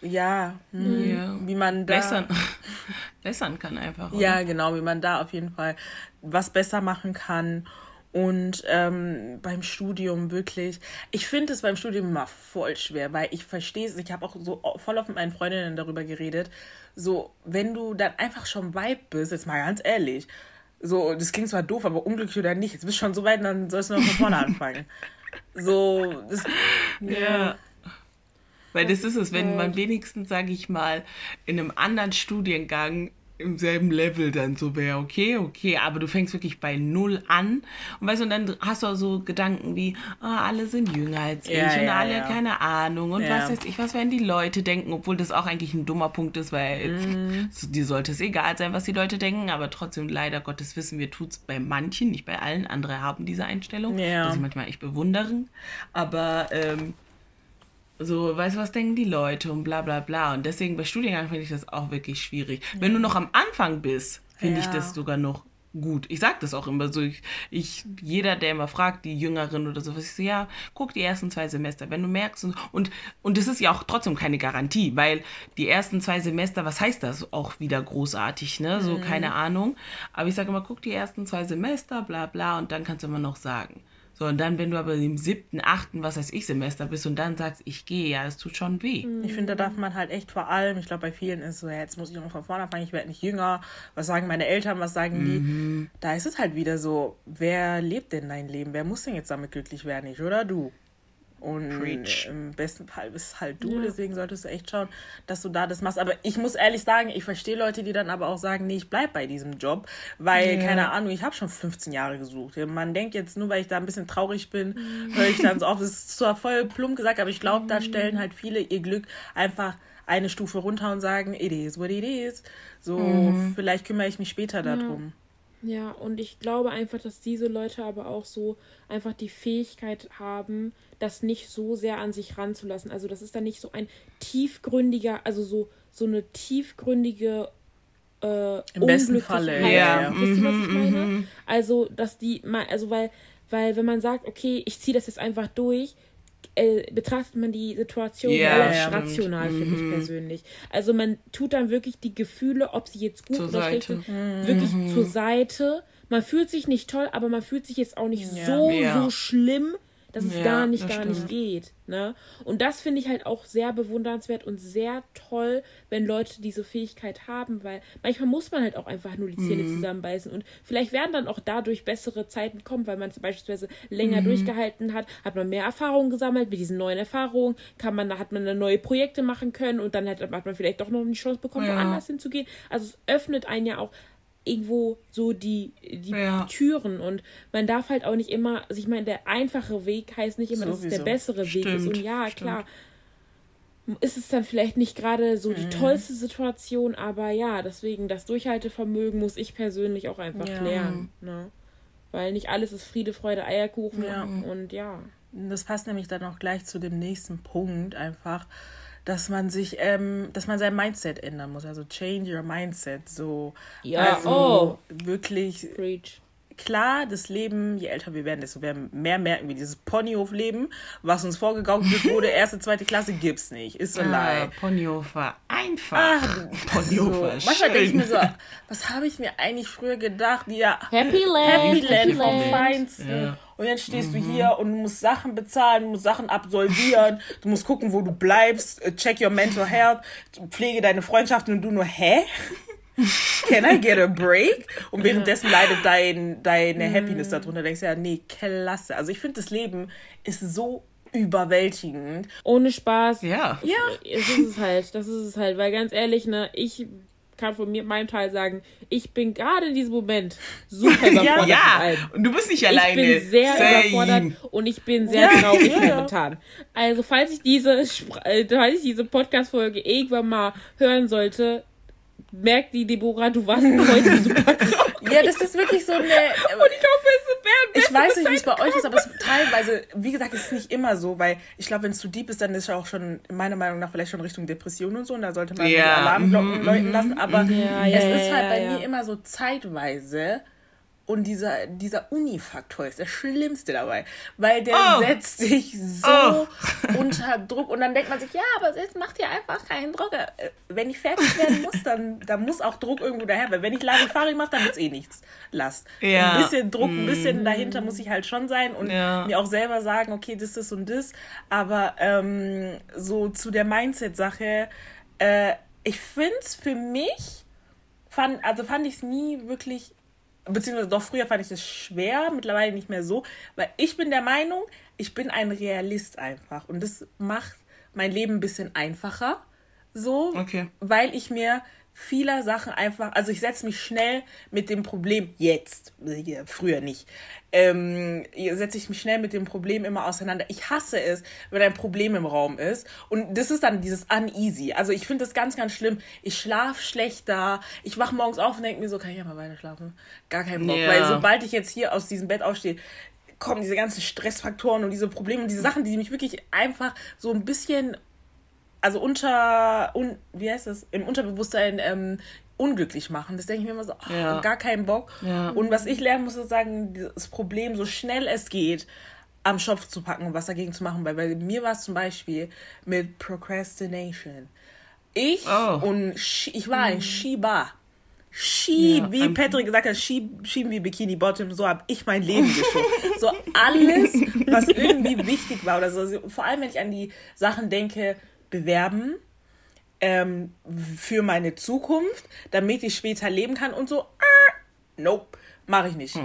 Ja, mh, hm, ja. wie man da. Bessern. Bessern kann einfach. Oder? Ja, genau, wie man da auf jeden Fall was besser machen kann und ähm, beim Studium wirklich, ich finde es beim Studium immer voll schwer, weil ich verstehe es, ich habe auch so voll oft mit meinen Freundinnen darüber geredet, so, wenn du dann einfach schon weit bist, jetzt mal ganz ehrlich, so, das klingt zwar doof, aber unglücklich oder nicht, jetzt bist du schon so weit, dann sollst du noch von vorne anfangen. So, das, ja. Weil das, das ist es, wenn man wenigstens, sage ich mal, in einem anderen Studiengang im selben Level dann so wäre, okay, okay, aber du fängst wirklich bei null an. Und weißt du, und dann hast du auch so Gedanken wie, oh, alle sind jünger als ich Ja, und ja, alle ja. keine Ahnung. Und was weiß ich, was werden die Leute denken, obwohl das auch eigentlich ein dummer Punkt ist, weil Mhm. dir sollte es egal sein, was die Leute denken, aber trotzdem, leider Gottes wissen wir, tut es bei manchen, nicht bei allen, andere haben diese Einstellung, Ja. das ich manchmal echt bewundern, aber ähm, so, weißt du, was denken die Leute und bla bla bla. Und deswegen bei Studiengang finde ich das auch wirklich schwierig. Wenn du noch am Anfang bist, finde ich Ja. das sogar noch gut. Ich sage das auch immer so. Ich, ich, jeder, der immer fragt, die Jüngeren oder sowas, ich so, ja, guck die ersten zwei Semester. Wenn du merkst, und, und, und das ist ja auch trotzdem keine Garantie, weil die ersten zwei Semester, was heißt das auch wieder großartig, ne? So, keine Ahnung. Aber ich sage immer, guck die ersten zwei Semester, bla bla, und dann kannst du immer noch sagen. So, und dann, wenn du aber im siebten, achten, was weiß ich, Semester bist und dann sagst, ich gehe, ja, das tut schon weh. Ich finde, da darf man halt echt vor allem, ich glaube, bei vielen ist so, ja, jetzt muss ich noch von vorne anfangen, ich werde nicht jünger. Was sagen meine Eltern, was sagen Mhm. die? Da ist es halt wieder so, wer lebt denn dein Leben? Wer muss denn jetzt damit glücklich werden? Ich oder du? Und Preach. im besten Fall bist halt du, deswegen solltest du echt schauen, dass du da das machst. Aber ich muss ehrlich sagen, ich verstehe Leute, die dann aber auch sagen, nee, ich bleib bei diesem Job, weil, Ja. keine Ahnung, ich habe schon 15 Jahre gesucht. Man denkt jetzt nur, weil ich da ein bisschen traurig bin, höre ich dann so auf, das ist zwar voll plump gesagt, aber ich glaube, da stellen halt viele ihr Glück einfach eine Stufe runter und sagen, it is what it is. So, vielleicht kümmere ich mich später darum. Ja, und ich glaube einfach, dass diese Leute aber auch so einfach die Fähigkeit haben, das nicht so sehr an sich ranzulassen. Also das ist dann nicht so ein tiefgründiger, also so, so eine tiefgründige äh, Im besten Falle, ja. Wisst ihr, was ich Mhm, meine? Also, dass die mal, also weil, weil wenn man sagt, okay, ich ziehe das jetzt einfach durch, äh, betrachtet man die Situation Ja, relativ ja, rational, finde ich persönlich. Also man tut dann wirklich die Gefühle, ob sie jetzt gut Zur oder schlecht sind, wirklich zur Seite. Man fühlt sich nicht toll, aber man fühlt sich jetzt auch nicht so, Ja. so schlimm, dass es Ja, gar nicht, gar nicht stimmt. geht. Ne? Und das finde ich halt auch sehr bewundernswert und sehr toll, wenn Leute diese Fähigkeit haben, weil manchmal muss man halt auch einfach nur die Zähne Mhm. zusammenbeißen und vielleicht werden dann auch dadurch bessere Zeiten kommen, weil man beispielsweise Mhm. länger durchgehalten hat, hat man mehr Erfahrungen gesammelt. Mit diesen neuen Erfahrungen kann man, hat man dann neue Projekte machen können und dann hat, hat man vielleicht doch noch eine Chance bekommen, Ja. woanders hinzugehen. Also es öffnet einen ja auch irgendwo so die, die Ja. Türen und man darf halt auch nicht immer, also ich meine, der einfache Weg heißt nicht immer, dass es der Sowieso. bessere Weg ist. Stimmt, Und ja, stimmt. klar, ist es dann vielleicht nicht gerade so Mhm. die tollste Situation, aber ja, deswegen das Durchhaltevermögen muss ich persönlich auch einfach Ja. lernen. Ne? Weil nicht alles ist Friede, Freude, Eierkuchen Ja. und ja. Das passt nämlich dann auch gleich zu dem nächsten Punkt einfach, dass man sich, ähm, dass man sein Mindset ändern muss. Also change your mindset. So, Ja, also oh. wirklich Preach. Klar, das Leben, je älter wir werden, desto mehr merken wir dieses Ponyhof-Leben, was uns vorgegaukelt wurde, erste, zweite Klasse gibt's nicht. Ist so Ah, leid. Ponyhofer, einfach. Ponyhofer, So, manchmal denke ich mir schön. so, was habe ich mir eigentlich früher gedacht? Ja, Happy Land, Happy Happy Land vom Land. Feinsten. Ja. Und jetzt stehst du hier und du musst Sachen bezahlen, du musst Sachen absolvieren, du musst gucken, wo du bleibst, check your mental health, pflege deine Freundschaften und du nur, hä? Can I get a break? Und währenddessen leidet dein, deine Happiness darunter. Denkst du ja, nee, klasse. Also ich finde, das Leben ist so überwältigend. Ohne Spaß. Ja. Ja. Es ist es halt, das ist es halt, weil ganz ehrlich, ne, ich kann von mir, meinem Teil sagen, ich bin gerade in diesem Moment super überfordert Ja, und du bist nicht Ich alleine. bin sehr Same. überfordert und ich bin sehr Ja, traurig ja, ja. momentan. Also, falls ich diese, äh, falls ich diese Podcast-Folge irgendwann mal hören sollte, merkt die Deborah, du warst heute super traurig. Ja, das ist wirklich so eine. Und ich hoffe, es wäre Ich weiß nicht, wie es bei euch ist, aber es teilweise, wie gesagt, es ist nicht immer so, weil ich glaube, wenn es zu deep ist, dann ist es auch schon, meiner Meinung nach, vielleicht schon Richtung Depression und so, und da sollte man Ja, die Alarmglocken mhm, läuten lassen, aber Ja, es ja, ist halt ja, bei ja. mir immer so zeitweise und dieser, dieser Uni-Faktor ist der schlimmste dabei, weil der Oh. setzt sich so Oh. unter Druck und dann denkt man sich, ja, aber jetzt macht ihr einfach keinen Druck. Äh, Wenn ich fertig werden muss, dann, dann muss auch Druck irgendwo daher, weil wenn ich Larifari mache, dann wird es eh nichts. Lasst. Ja. Ein bisschen Druck, ein bisschen dahinter muss ich halt schon sein und Ja. mir auch selber sagen, okay, das ist und das. Aber ähm, so zu der Mindset-Sache, äh, ich finde es für mich, fand, also fand ich es nie wirklich, beziehungsweise doch früher fand ich es schwer, mittlerweile nicht mehr so, weil ich bin der Meinung, ich bin ein Realist einfach und das macht mein Leben ein bisschen einfacher. So, Okay. weil ich mir vieler Sachen einfach, also ich setze mich schnell mit dem Problem jetzt, äh, früher nicht, ähm, setze ich mich schnell mit dem Problem immer auseinander. Ich hasse es, wenn ein Problem im Raum ist und das ist dann dieses uneasy. Also ich finde das ganz, ganz schlimm. Ich schlafe schlechter, ich wach morgens auf und denke mir so, kann ich ja mal weiter schlafen? Gar keinen Bock, Ja. weil sobald ich jetzt hier aus diesem Bett aufstehe, kommen diese ganzen Stressfaktoren und diese Probleme und diese Sachen, die mich wirklich einfach so ein bisschen also unter, un, wie heißt das, im Unterbewusstsein ähm, unglücklich machen. Das denke ich mir immer so, ach, Ja. gar keinen Bock. Ja. Und was ich lernen muss, ist sagen, das Problem, so schnell es geht, am Schopf zu packen und was dagegen zu machen. Weil bei mir war es zum Beispiel mit Procrastination. Ich Oh. und Sch- ich war ein Schieber. Schieb, Ja, wie Patrick gesagt hat, schieb, schieben wie Bikini Bottom, so habe ich mein Leben geschoben. so alles, was irgendwie wichtig war oder so. Also Vor allem, wenn ich an die Sachen denke, bewerben ähm, für meine Zukunft, damit ich später leben kann und so. Äh, nope, mache ich nicht.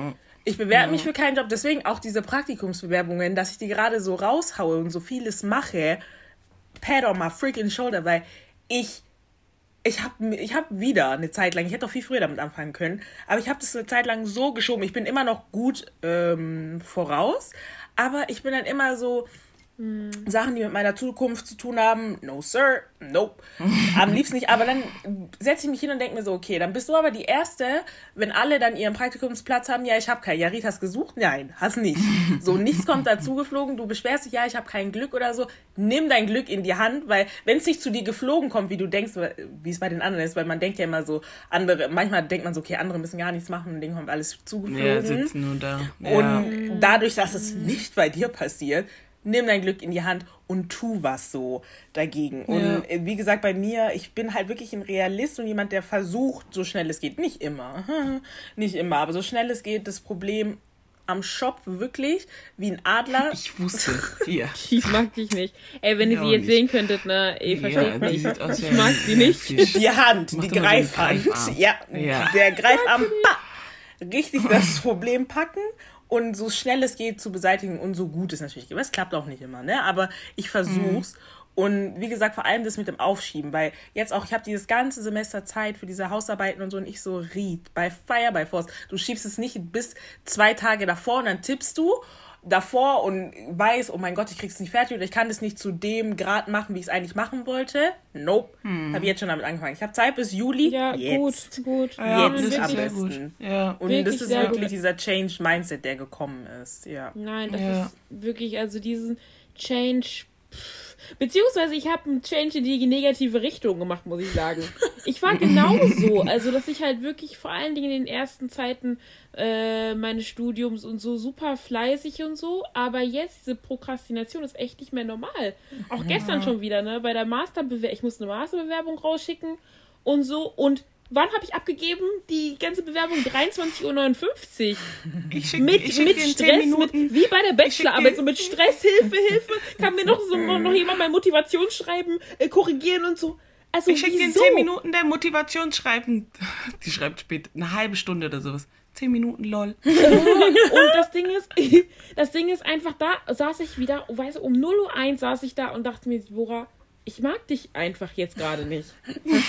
Ich bewerbe mich für keinen Job, deswegen auch diese Praktikumsbewerbungen, dass ich die gerade so raushaue und so vieles mache, pat on my freaking shoulder, weil ich ich habe ich hab wieder eine Zeit lang, ich hätte doch viel früher damit anfangen können, aber ich habe das eine Zeit lang so geschoben. Ich bin immer noch gut ähm, voraus, aber ich bin dann immer so, Sachen, die mit meiner Zukunft zu tun haben, no sir, nope. Am liebsten nicht, aber dann setze ich mich hin und denke mir so, okay, dann bist du aber die Erste, wenn alle dann ihren Praktikumsplatz haben, ja, ich habe keinen. Ja, Rita, hast gesucht? Nein, hast nicht. So, nichts kommt dazu geflogen, du beschwerst dich, ja, ich habe kein Glück oder so. Nimm dein Glück in die Hand, weil wenn es nicht zu dir geflogen kommt, wie du denkst, wie es bei den anderen ist, weil man denkt ja immer so, andere, manchmal denkt man so, okay, andere müssen gar nichts machen und denen kommt alles zugeflogen. Ja, sitzen nur da. Ja. Und dadurch, dass es nicht bei dir passiert, nimm dein Glück in die Hand und tu was so dagegen. Und Ja. äh, wie gesagt, bei mir, ich bin halt wirklich ein Realist und jemand, der versucht, so schnell es geht, nicht immer, nicht immer, aber so schnell es geht, das Problem am Shop wirklich wie ein Adler. Ich wusste. Ja. Ich mag dich nicht. Ey, wenn ihr Ja, sie jetzt nicht. sehen könntet, ne, ihr versteht Ja, mich. sieht aus ich mag sie nicht. Die Hand, Mach die so. Greifarm. Ja, Ja. der Greifarm, richtig das Problem packen und so schnell es geht zu beseitigen und so gut es natürlich geht. Es klappt auch nicht immer, ne? Aber ich versuch's. Und wie gesagt, vor allem das mit dem Aufschieben, weil jetzt auch, ich habe dieses ganze Semester Zeit für diese Hausarbeiten und so und ich so, Ried, bei Fire, by Force, du schiebst es nicht bis zwei Tage davor und dann tippst du davor und weiß, oh mein Gott, ich krieg's nicht fertig oder ich kann das nicht zu dem Grad machen, wie ich es eigentlich machen wollte. Nope. Habe jetzt schon damit angefangen. Ich habe Zeit bis Juli. Ja, jetzt. gut, gut. Ja, Jetzt am ist sehr besten. gut. Ja. Und Wirklich das ist wirklich gut. dieser Change Mindset, der gekommen ist. Ja. Nein, das Ja. ist wirklich, also diesen Change. pff, Beziehungsweise ich habe einen Change in die negative Richtung gemacht, muss ich sagen. Ich war genauso. Also, dass ich halt wirklich vor allen Dingen in den ersten Zeiten äh, meines Studiums und so super fleißig und so. Aber jetzt, diese Prokrastination ist echt nicht mehr normal. Auch gestern schon wieder, ne? Bei der Masterbewerbung, ich musste eine Masterbewerbung rausschicken und so. Und wann habe ich abgegeben? Die ganze Bewerbung 23.59 Uhr. Ich schicke Mit, ich schick mit dir in 10 Stress, mit, wie bei der Bachelorarbeit, so mit Stress, Hilfe, Hilfe, kann mir noch so noch jemand mein Motivationsschreiben äh, korrigieren und so. Also Ich schicke dir in wieso? 10 Minuten dein Motivationsschreiben. Die schreibt spät, eine halbe Stunde oder sowas. 10 Minuten, lol. Und das Ding ist, das Ding ist einfach, da saß ich wieder, weißt du, um 0.01 Uhr saß ich da und dachte mir, Jura, ich mag dich einfach jetzt gerade nicht.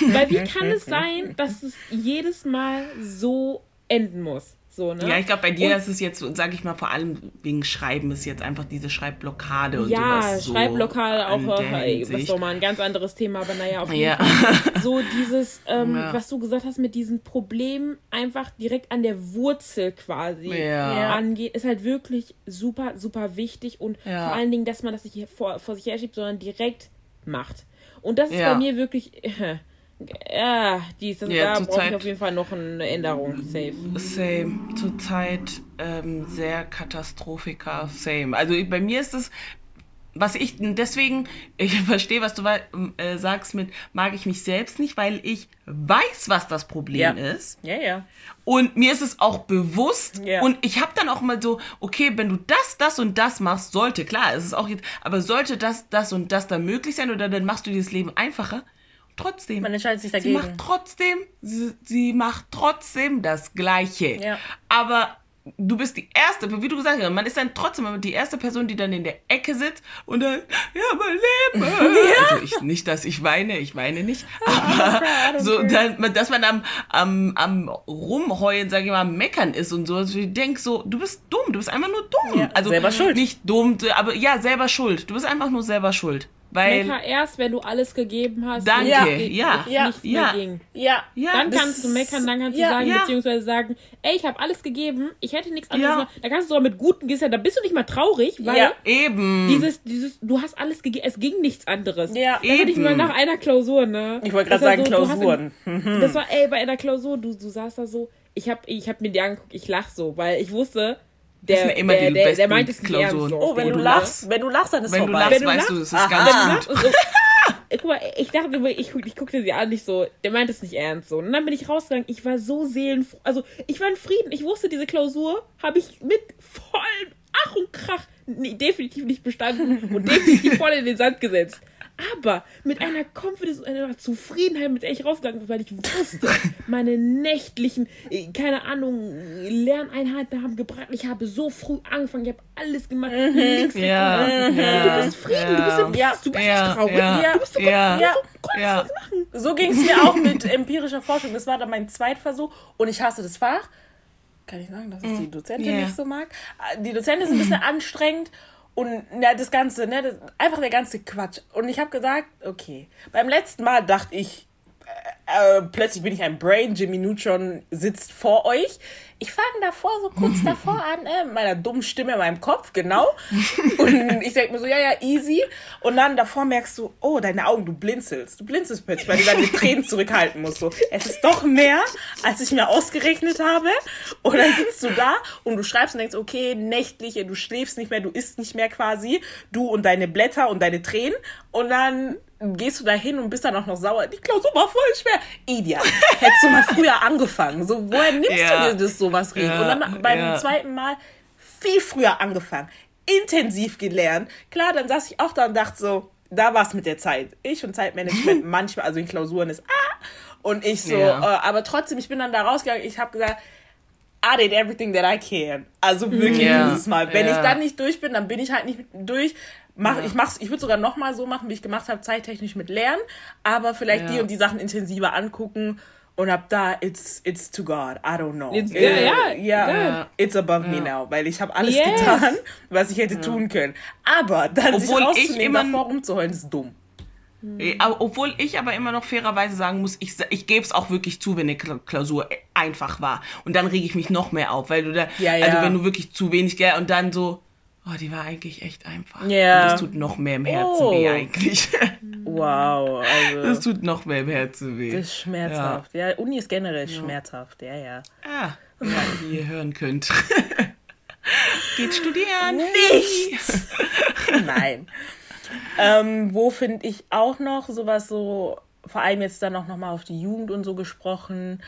Weil wie kann es sein, dass es jedes Mal so enden muss? So, ne? Ja, ich glaube, bei dir Und- ist es jetzt, sage ich mal, vor allem wegen Schreiben ist jetzt einfach diese Schreibblockade und Ja, sowas. So Schreibblockade in auch, äh, Hinsicht. doch mal ein ganz anderes Thema, aber naja, auf jeden Ja. Fall. So dieses, ähm, Ja. was du gesagt hast mit diesen Problemen einfach direkt an der Wurzel quasi Ja. angeht, ist halt wirklich super, super wichtig und Ja. vor allen Dingen, dass man das nicht vor, vor sich herschiebt, sondern direkt macht. Und das ist Ja. bei mir wirklich, ja, dies, also Ja, da zur brauche ich auf jeden Fall noch eine Änderung, safe. Same. Zurzeit ähm, sehr Katastrophika. Same. Also bei mir ist es, was ich, deswegen, ich verstehe, was du wei- äh, sagst mit, mag ich mich selbst nicht, weil ich weiß, was das Problem Ja. ist. Ja, ja. Und mir ist es auch bewusst. Ja. Und ich habe dann auch mal so, okay, wenn du das, das und das machst, sollte, klar, es ist auch jetzt, aber sollte das, das und das dann möglich sein oder dann machst du dir das Leben einfacher. Trotzdem. Man entscheidet sich Sie dagegen. macht trotzdem, sie, sie macht trotzdem das Gleiche. Ja. Aber du bist die erste, wie du gesagt hast, man ist dann trotzdem die erste Person, die dann in der Ecke sitzt und dann, ja, mein Leben. Ja. Also ich, nicht, dass ich weine, ich weine nicht, aber so, dann, dass man am, am, am rumheulen, sag ich mal, meckern ist und so. Also ich denke so, du bist dumm, du bist einfach nur dumm. Ja, also selber schuld. nicht dumm, aber ja, selber schuld. Du bist einfach nur selber schuld. Weil Mecker erst, wenn du alles gegeben hast. Danke, ja. es Ja. ja. nicht Ja. mehr ging. Ja. Ja, Dann kannst du meckern, dann kannst du ja, sagen, ja. beziehungsweise sagen, ey, ich habe alles gegeben, ich hätte nichts anderes. Ja. mehr. Da kannst du sogar mit gutem Gewissen, da bist du nicht mal traurig, weil Ja. eben. dieses, dieses, du hast alles gegeben, es ging nichts anderes. Ja. Das hatte ich Eben. mal nach einer Klausur, ne? Ich wollte gerade sagen, so, Klausuren. in- Das war, ey, bei einer Klausur, du, du saßt da so, ich hab, ich hab mir die angeguckt, ich lach so, weil ich wusste, der, immer der, die der, der meint es nicht Klausuren. Oh, wenn du lachst, wenn du lachst, dann ist wenn du vorbei. lachst, Wenn du weißt lachst- du, es ist ganz gut. Guck mal, ich dachte, immer, ich, ich guckte sie an, nicht so, der meint es nicht ernst so. Und dann bin ich rausgegangen, ich war so seelenfroh, also ich war in Frieden. Ich wusste, diese Klausur habe ich mit vollem Ach und Krach nee, definitiv nicht bestanden und definitiv voll in den Sand gesetzt. Aber mit einer Confidence und einer Zufriedenheit, mit der ich rausgegangen bin, weil ich wusste, meine nächtlichen, äh, keine Ahnung, Lerneinheiten haben gebracht. Ich habe so früh angefangen, ich habe alles gemacht. Links, rechts, Ja, ja, du bist Frieden, du bist im Ja. Du bist Ja, nicht traurig. ja, du bist so ja, ja, ja. So ging es mir auch mit empirischer Forschung. Das war dann mein Zweitversuch und ich hasse das Fach. Kann ich sagen, dass ich die Dozentin Ja. nicht so mag? Die Dozentin ist ein bisschen anstrengend und ja, das Ganze, ne, das, einfach der ganze Quatsch. Und ich habe gesagt, okay, beim letzten Mal dachte ich, äh, äh, plötzlich bin ich ein Brain, Jimmy Neutron sitzt vor euch. Ich fange davor, so kurz davor an, äh, mit meiner dummen Stimme in meinem Kopf, genau. Und ich denke mir so, ja, ja, easy. Und dann davor merkst du, oh, deine Augen, du blinzelst. Du blinzelst plötzlich, weil du deine Tränen zurückhalten musst. So, es ist doch mehr, als ich mir ausgerechnet habe. Und dann sitzt du da und du schreibst und denkst, okay, nächtliche, du schläfst nicht mehr, du isst nicht mehr quasi. Du und deine Blätter und deine Tränen. Und dann gehst du da hin und bist dann auch noch sauer. Die Klausur war voll schwer. Ideal. Hättest du mal früher angefangen. So, woher nimmst Ja. du dir das sowas reden? Ja, Und dann beim ja. zweiten Mal viel früher angefangen. Intensiv gelernt. Klar, dann saß ich auch da und dachte so, da war es mit der Zeit. Ich und Zeitmanagement manchmal, also in Klausuren ist ah. Und ich so, äh, aber trotzdem, ich bin dann da rausgegangen. Ich habe gesagt, I did everything that I can. Also wirklich Ja, dieses Mal. Wenn ich dann nicht durch bin, dann bin ich halt nicht durch. Mach, Ich mach's, ich würde sogar noch mal so machen, wie ich gemacht habe, zeittechnisch mit Lernen, aber vielleicht Ja. die und die Sachen intensiver angucken und ab da it's it's to God. I don't know. It's- Äh, ja, ja, ja. it's above me now, weil ich habe alles Yes. getan, was ich hätte tun können. Aber dann sich Obwohl ich rauszunehmen, immer- davor rumzuheulen, ist dumm. Aber Obwohl ich aber immer noch fairerweise sagen muss, ich, ich gebe es auch wirklich zu, wenn eine Kla- Klausur e- einfach war. Und dann rege ich mich noch mehr auf, weil du da, Ja, ja. also wenn du wirklich zu wenig, gell, und dann so, oh, die war eigentlich echt einfach. Ja. Und das tut noch mehr im Herzen Oh. weh eigentlich. Wow, also Das tut noch mehr im Herzen weh. das ist schmerzhaft. Ja, Uni ist generell schmerzhaft. Ja, ja. Ah, ja, wie ihr hören könnt. Geht studieren. Nichts. Nein. ähm, wo finde ich auch noch sowas so, vor allem jetzt dann auch nochmal auf die Jugend und so gesprochen,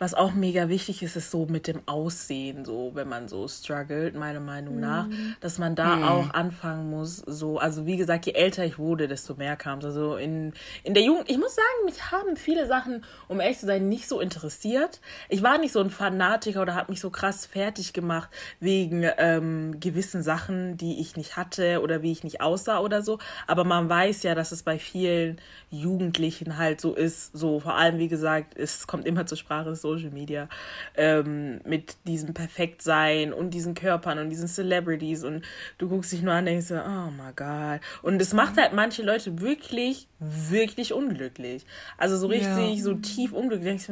was auch mega wichtig ist, ist so mit dem Aussehen, so wenn man so struggelt, meiner Meinung nach, dass man da auch anfangen muss, so, also wie gesagt, je älter ich wurde, desto mehr kam es. Also in, in der Jugend, ich muss sagen, mich haben viele Sachen, um ehrlich zu sein, nicht so interessiert. Ich war nicht so ein Fanatiker oder habe mich so krass fertig gemacht wegen ähm, gewissen Sachen, die ich nicht hatte oder wie ich nicht aussah oder so. Aber man weiß ja, dass es bei vielen Jugendlichen halt so ist, so vor allem, wie gesagt, es kommt immer zur Sprache, Social Media, ähm, mit diesem Perfektsein und diesen Körpern und diesen Celebrities und du guckst dich nur an und denkst so, oh my God. Und es macht halt manche Leute wirklich, wirklich unglücklich. Also so richtig, Ja. so tief unglücklich.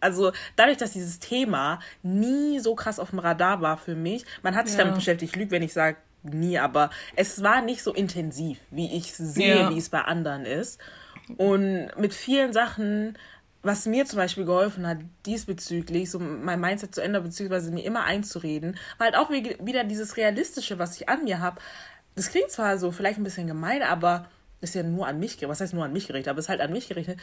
Also dadurch, dass dieses Thema nie so krass auf dem Radar war für mich, man hat sich Ja. damit beschäftigt, ich lüge, wenn ich sage, nie, aber es war nicht so intensiv, wie ich sehe, Ja. wie es bei anderen ist. Und mit vielen Sachen, was mir zum Beispiel geholfen hat, diesbezüglich, so mein Mindset zu ändern, beziehungsweise mir immer einzureden, war halt auch wie- wieder dieses Realistische, was ich an mir habe. Das klingt zwar so vielleicht ein bisschen gemein, aber ist ja nur an mich gerichtet. Was heißt nur an mich gerichtet? Aber ist halt an mich gerichtet.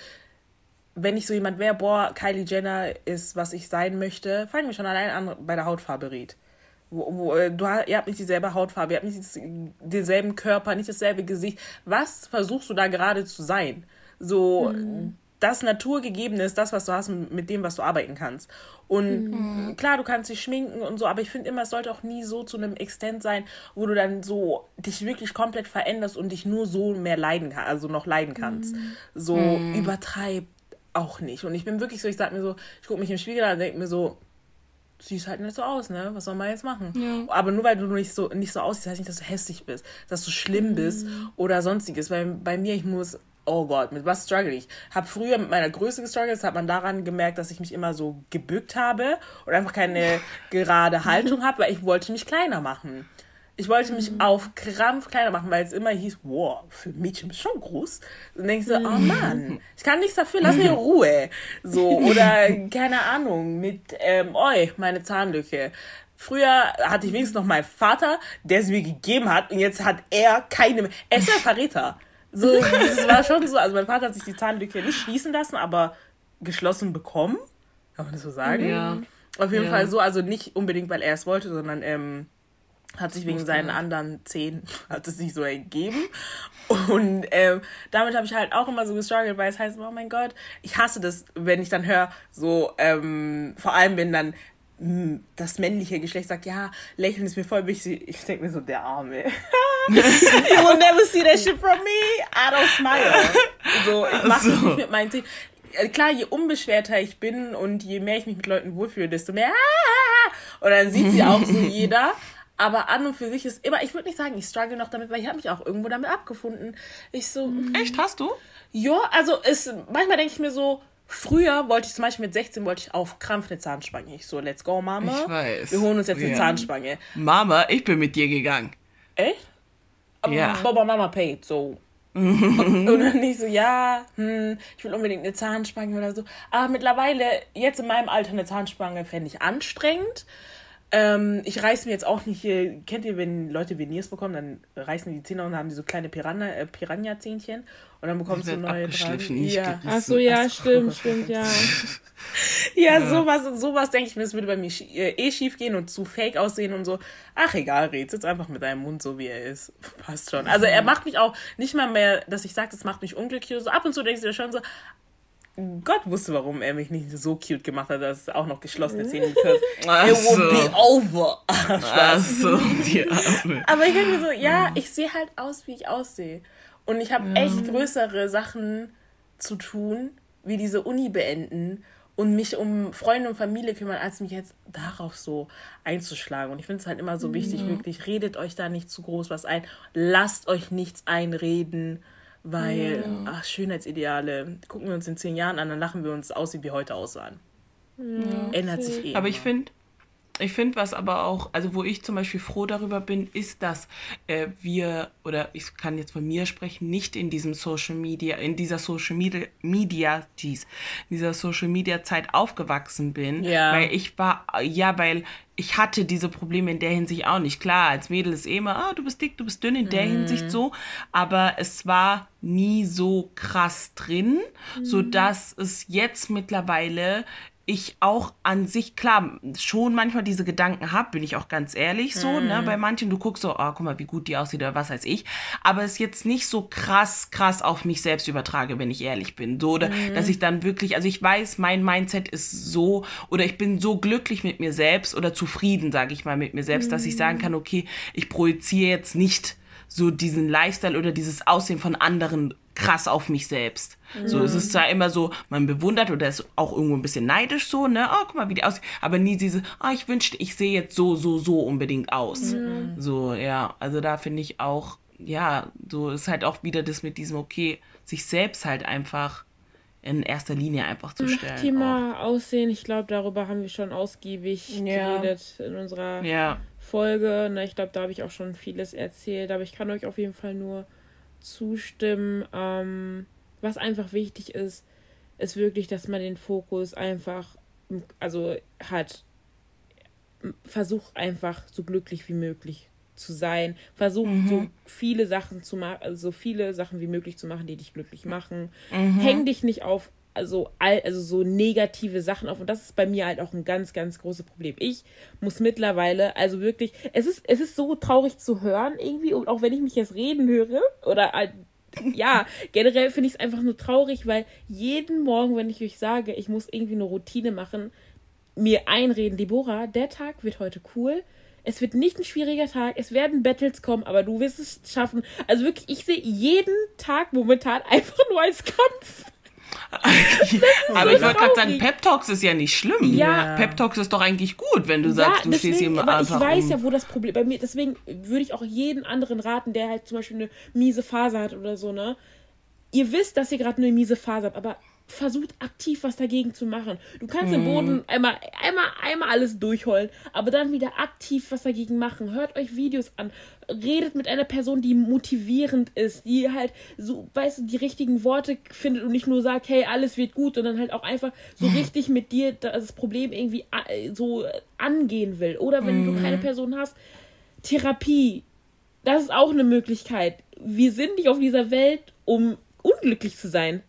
Wenn ich so jemand wäre, boah, Kylie Jenner ist, was ich sein möchte, fangen wir schon allein an bei der Hautfarbe red. Wo, wo, äh, du, ihr habt nicht dieselbe Hautfarbe, ihr habt nicht denselben Körper, nicht dasselbe Gesicht. Was versuchst du da gerade zu sein? So, das Naturgegebene ist das, was du hast, mit dem, was du arbeiten kannst. Und mhm. klar, du kannst dich schminken und so, aber ich finde immer, es sollte auch nie so zu einem Extent sein, wo du dann so dich wirklich komplett veränderst und dich nur so mehr leiden kannst, also noch leiden kannst. Mhm. So mhm. übertreib auch nicht. Und ich bin wirklich so, ich sag mir so, ich gucke mich im Spiegel an und denke mir so, siehst halt nicht so aus, ne? Was soll man jetzt machen? Ja. Aber nur weil du nicht so, nicht so aussiehst, heißt nicht, dass du hässlich bist, dass du schlimm bist mhm. oder sonstiges. Bei, bei mir, ich muss oh Gott, mit was struggle ich? Habe früher mit meiner Größe gestruggelt, das hat man daran gemerkt, dass ich mich immer so gebückt habe und einfach keine gerade Haltung habe, weil ich wollte mich kleiner machen. Ich wollte mich mhm. auf Krampf kleiner machen, weil es immer hieß, wow, für Mädchen bist du schon groß. Und denkst du, oh Mann, ich kann nichts dafür, lass mir in Ruhe. So, oder keine Ahnung, mit, ähm, oi, meine Zahnlücke. Früher hatte ich wenigstens noch meinen Vater, der es mir gegeben hat und jetzt hat er keine mehr. Er ist ein Verräter. So, das war schon so. Also mein Vater hat sich die Zahnlücke nicht schließen lassen, aber geschlossen bekommen. Kann man das so sagen? Ja. Auf jeden ja. Fall so, also nicht unbedingt, weil er es wollte, sondern ähm, hat sich wegen seinen anderen Zähnen, hat es sich so ergeben. Und ähm, damit habe ich halt auch immer so gestruggelt, weil es heißt, oh mein Gott, ich hasse das, wenn ich dann höre, so, ähm, vor allem wenn dann das männliche Geschlecht sagt, ja, lächeln ist mir voll wichtig. Ich denke mir so, der Arme. you will never see that shit from me. I don't smile. So, ich mache so. das nicht mit meinen Zähnen. Äh, klar, je unbeschwerter ich bin und je mehr ich mich mit Leuten wohlfühle, desto mehr. Und dann sieht sie auch so jeder. Aber an und für sich ist immer, ich würde nicht sagen, ich struggle noch damit, weil ich habe mich auch irgendwo damit abgefunden. Ich so. Echt, hast du? Ja, also es, manchmal denke ich mir so, Früher wollte ich zum Beispiel mit 16 wollte ich auf Krampf eine Zahnspange. Ich so, let's go, Mama. Ich weiß. Wir holen uns jetzt eine ja. Zahnspange. Mama, ich bin mit dir gegangen. Echt? Aber ja. Baba Mama paid, so. und, und dann nicht so, ja, hm, ich will unbedingt eine Zahnspange oder so. Aber mittlerweile, jetzt in meinem Alter, eine Zahnspange fände ich anstrengend. Ähm, ich reiß mir jetzt auch nicht hier, kennt ihr, wenn Leute Veneers bekommen, dann reißen die Zähne und haben die so kleine Piranha, äh, Piranha-Zähnchen und dann bekommst du neue dran. Ja. Ach so, ja, Ach, stimmt, stimmt, ja. ja, ja, sowas, sowas denke ich mir, das würde bei mir äh, eh schief gehen und zu fake aussehen und so. Ach, egal, red, sitz einfach mit deinem Mund so, wie er ist. Passt schon. Also er macht mich auch nicht mal mehr, dass ich sage, das macht mich unglücklich. So ab und zu denkst du dir schon so, Gott wusste, warum er mich nicht so cute gemacht hat, dass es auch noch geschlossene Zähne gibt. It will be over. Ach, so. Aber ich denke mir so, ja, ich sehe halt aus, wie ich aussehe. Und ich habe ja. echt größere Sachen zu tun, wie diese Uni beenden und mich um Freunde und Familie kümmern, als mich jetzt darauf so einzuschlagen. Und ich finde es halt immer so wichtig, ja. wirklich, redet euch da nicht zu groß was ein. Lasst euch nichts einreden weil, ja. ach, Schönheitsideale, gucken wir uns in zehn Jahren an, dann lachen wir uns aus, wie wir heute aussahen. Ja, Ändert sich eh. Aber ich finde, ich finde, was aber auch, also wo ich zum Beispiel froh darüber bin, ist, dass äh, wir, oder ich kann jetzt von mir sprechen, nicht in diesem Social Media, in dieser Social Media, Media, geez, in dieser Social Media Zeit aufgewachsen bin. Ja. Weil ich war, ja, weil ich hatte diese Probleme in der Hinsicht auch nicht. Klar, als Mädel ist eh immer, ah, du bist dick, du bist dünn, in der mhm. Hinsicht so. Aber es war nie so krass drin, mhm. sodass es jetzt mittlerweile ich auch an sich, klar, schon manchmal diese Gedanken habe, bin ich auch ganz ehrlich so, mm. ne? Mhm. Bei manchen, du guckst so, oh, guck mal, wie gut die aussieht oder was weiß ich. Aber es jetzt nicht so krass, krass auf mich selbst übertrage, wenn ich ehrlich bin. So, oder, mm. dass ich dann wirklich, also ich weiß, mein Mindset ist so, oder ich bin so glücklich mit mir selbst oder zufrieden, sage ich mal, mit mir selbst, mm. dass ich sagen mhm. kann, okay, ich projiziere jetzt nicht so diesen Lifestyle oder dieses Aussehen von anderen krass auf mich selbst. Mhm. So, es ist zwar immer so, man bewundert oder ist auch irgendwo ein bisschen neidisch so, ne, oh, guck mal, wie die aussieht, aber nie diese, oh, ich wünschte, ich sehe jetzt so, so, so unbedingt aus. Mhm. So, ja, also da finde ich auch, ja, so ist halt auch wieder das mit diesem, okay, sich selbst halt einfach in erster Linie einfach zu stellen. Thema auch. Aussehen, ich glaube, darüber haben wir schon ausgiebig ja. geredet in unserer ja. Folge. Ne, ich glaube, da habe ich auch schon vieles erzählt, aber ich kann euch auf jeden Fall nur zustimmen. Ähm, was einfach wichtig ist, ist wirklich, dass man den Fokus einfach, also hat, versuch einfach so glücklich wie möglich zu sein. Versuch mhm. so viele Sachen zu machen, also so viele Sachen wie möglich zu machen, die dich glücklich machen. Mhm. Häng dich nicht auf also, also so negative Sachen auf. Und das ist bei mir halt auch ein ganz, ganz großes Problem. Ich muss mittlerweile, also wirklich, es ist, es ist so traurig zu hören irgendwie, und auch wenn ich mich jetzt reden höre oder halt ja, generell finde ich es einfach nur traurig, weil jeden Morgen, wenn ich euch sage, ich muss irgendwie eine Routine machen, mir einreden, Deborah, der Tag wird heute cool. Es wird nicht ein schwieriger Tag, es werden Battles kommen, aber du wirst es schaffen. Also wirklich, ich sehe jeden Tag momentan einfach nur als Kampf. Aber ich wollte gerade sagen, Pep Talks ist ja nicht schlimm. Ja. Pep Talks ist doch eigentlich gut, wenn du ja, sagst, du deswegen, stehst hier aber Ich weiß um. ja, wo das Problem bei mir. Deswegen würde ich auch jeden anderen raten, der halt zum Beispiel eine miese Phase hat oder so, ne? Ihr wisst, dass ihr gerade eine miese Phase habt, aber versucht aktiv was dagegen zu machen. Du kannst mhm. im Boden einmal, einmal, einmal alles durchheulen, aber dann wieder aktiv was dagegen machen. Hört euch Videos an, redet mit einer Person, die motivierend ist, die halt so, weißt du, die richtigen Worte findet und nicht nur sagt, hey, alles wird gut, sondern halt auch einfach so mhm. richtig mit dir das Problem irgendwie äh, so angehen will. Oder wenn mhm. du keine Person hast, Therapie, das ist auch eine Möglichkeit. Wir sind nicht auf dieser Welt, um unglücklich zu sein.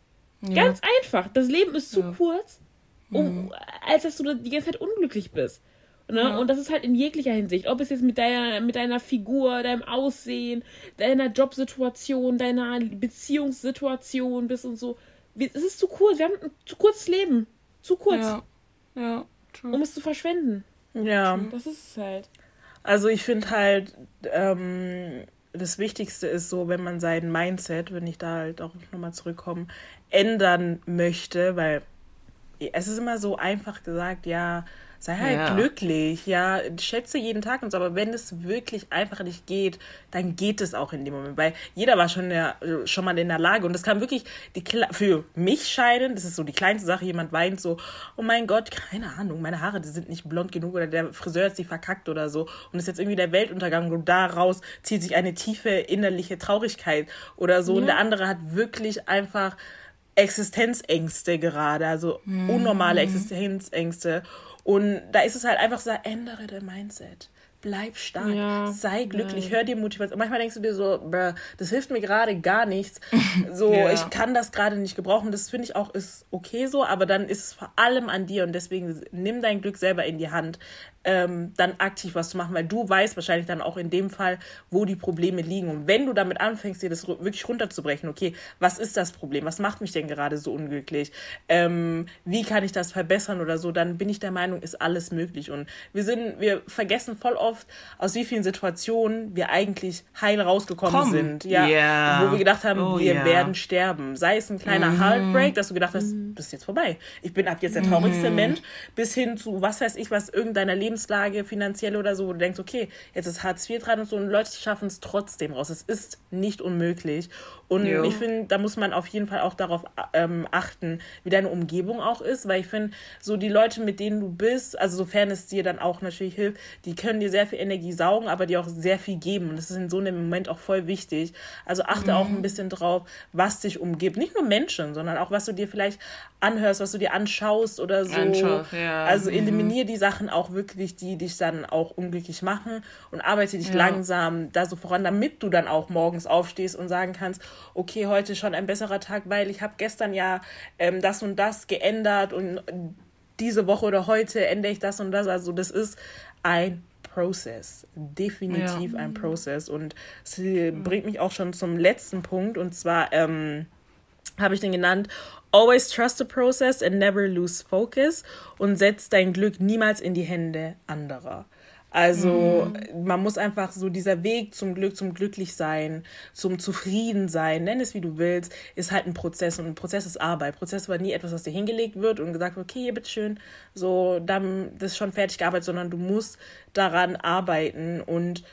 Ja. Ganz einfach. Das Leben ist zu ja. kurz, um, mhm. als dass du die ganze Zeit unglücklich bist. Ne? Ja. Und das ist halt in jeglicher Hinsicht. Ob es jetzt mit deiner, mit deiner Figur, deinem Aussehen, deiner Jobsituation, deiner Beziehungssituation bist und so. Es ist zu kurz. Wir haben ein zu kurzes Leben. Zu kurz. Ja. ja true. Um es zu verschwenden. Ja. Das ist es halt. Also ich finde halt, ähm, das Wichtigste ist so, wenn man sein Mindset, wenn ich da halt auch nochmal zurückkomme, ändern möchte, weil es ist immer so einfach gesagt, ja, sei halt ja. glücklich, ja, schätze jeden Tag und so, aber wenn es wirklich einfach nicht geht, dann geht es auch in dem Moment, weil jeder war schon, der, schon mal in der Lage und das kann wirklich die, für mich scheiden, das ist so die kleinste Sache, jemand weint so, oh mein Gott, keine Ahnung, meine Haare, die sind nicht blond genug oder der Friseur hat sie verkackt oder so und es ist jetzt irgendwie der Weltuntergang und daraus zieht sich eine tiefe innerliche Traurigkeit oder so ja. und der andere hat wirklich einfach Existenzängste gerade, also mhm. unnormale Existenzängste. Und da ist es halt einfach so, ändere dein Mindset bleib stark, ja, sei glücklich, nein. hör dir Motivation. Manchmal denkst du dir so, das hilft mir gerade gar nichts. So, ja. ich kann das gerade nicht gebrauchen. Das finde ich auch ist okay so, aber dann ist es vor allem an dir und deswegen nimm dein Glück selber in die Hand ähm, dann aktiv was zu machen, weil du weißt wahrscheinlich dann auch in dem Fall, wo die Probleme liegen. Und wenn du damit anfängst, dir das wirklich runterzubrechen, okay, was ist das Problem? Was macht mich denn gerade so unglücklich? Ähm, wie kann ich das verbessern oder so? Dann bin ich der Meinung, ist alles möglich. Und wir sind, wir vergessen voll oft, aus wie vielen Situationen wir eigentlich heil rausgekommen Komm. sind. Ja. Yeah. Wo wir gedacht haben, oh, wir yeah. werden sterben. Sei es ein kleiner mhm. Heartbreak, dass du gedacht hast, mhm. das ist jetzt vorbei. Ich bin ab jetzt der traurigste mhm. Mensch, bis hin zu was weiß ich, was irgendeiner Leben Lebenslage finanziell oder so, wo du denkst, okay, jetzt ist Hartz IV dran und so und Leute schaffen es trotzdem raus. Es ist nicht unmöglich. Und jo. ich finde, da muss man auf jeden Fall auch darauf ähm, achten, wie deine Umgebung auch ist, weil ich finde, so die Leute, mit denen du bist, also sofern es dir dann auch natürlich hilft, die können dir sehr viel Energie saugen, aber dir auch sehr viel geben. Und das ist in so einem Moment auch voll wichtig. Also achte mhm. auch ein bisschen drauf, was dich umgibt. Nicht nur Menschen, sondern auch, was du dir vielleicht anhörst, was du dir anschaust oder so. Anschaust, ja. Also mhm. eliminier die Sachen auch wirklich, die dich dann auch unglücklich machen und arbeite dich ja. langsam da so voran, damit du dann auch morgens aufstehst und sagen kannst, okay, heute schon ein besserer Tag, weil ich habe gestern ja ähm, das und das geändert und diese Woche oder heute ändere ich das und das. Also das ist ein Prozess, definitiv ja. ein Prozess. Und es bringt mich auch schon zum letzten Punkt und zwar ähm, habe ich den genannt, Always trust the process and never lose focus und setz dein Glück niemals in die Hände anderer. Also mhm. man muss einfach so dieser Weg zum Glück, zum Glücklichsein, zum Zufriedensein, nenn es wie du willst, ist halt ein Prozess und ein Prozess ist Arbeit. Prozess war nie etwas, was dir hingelegt wird und gesagt wird, okay, hier bitteschön, so, dann das ist schon fertig gearbeitet, sondern du musst daran arbeiten und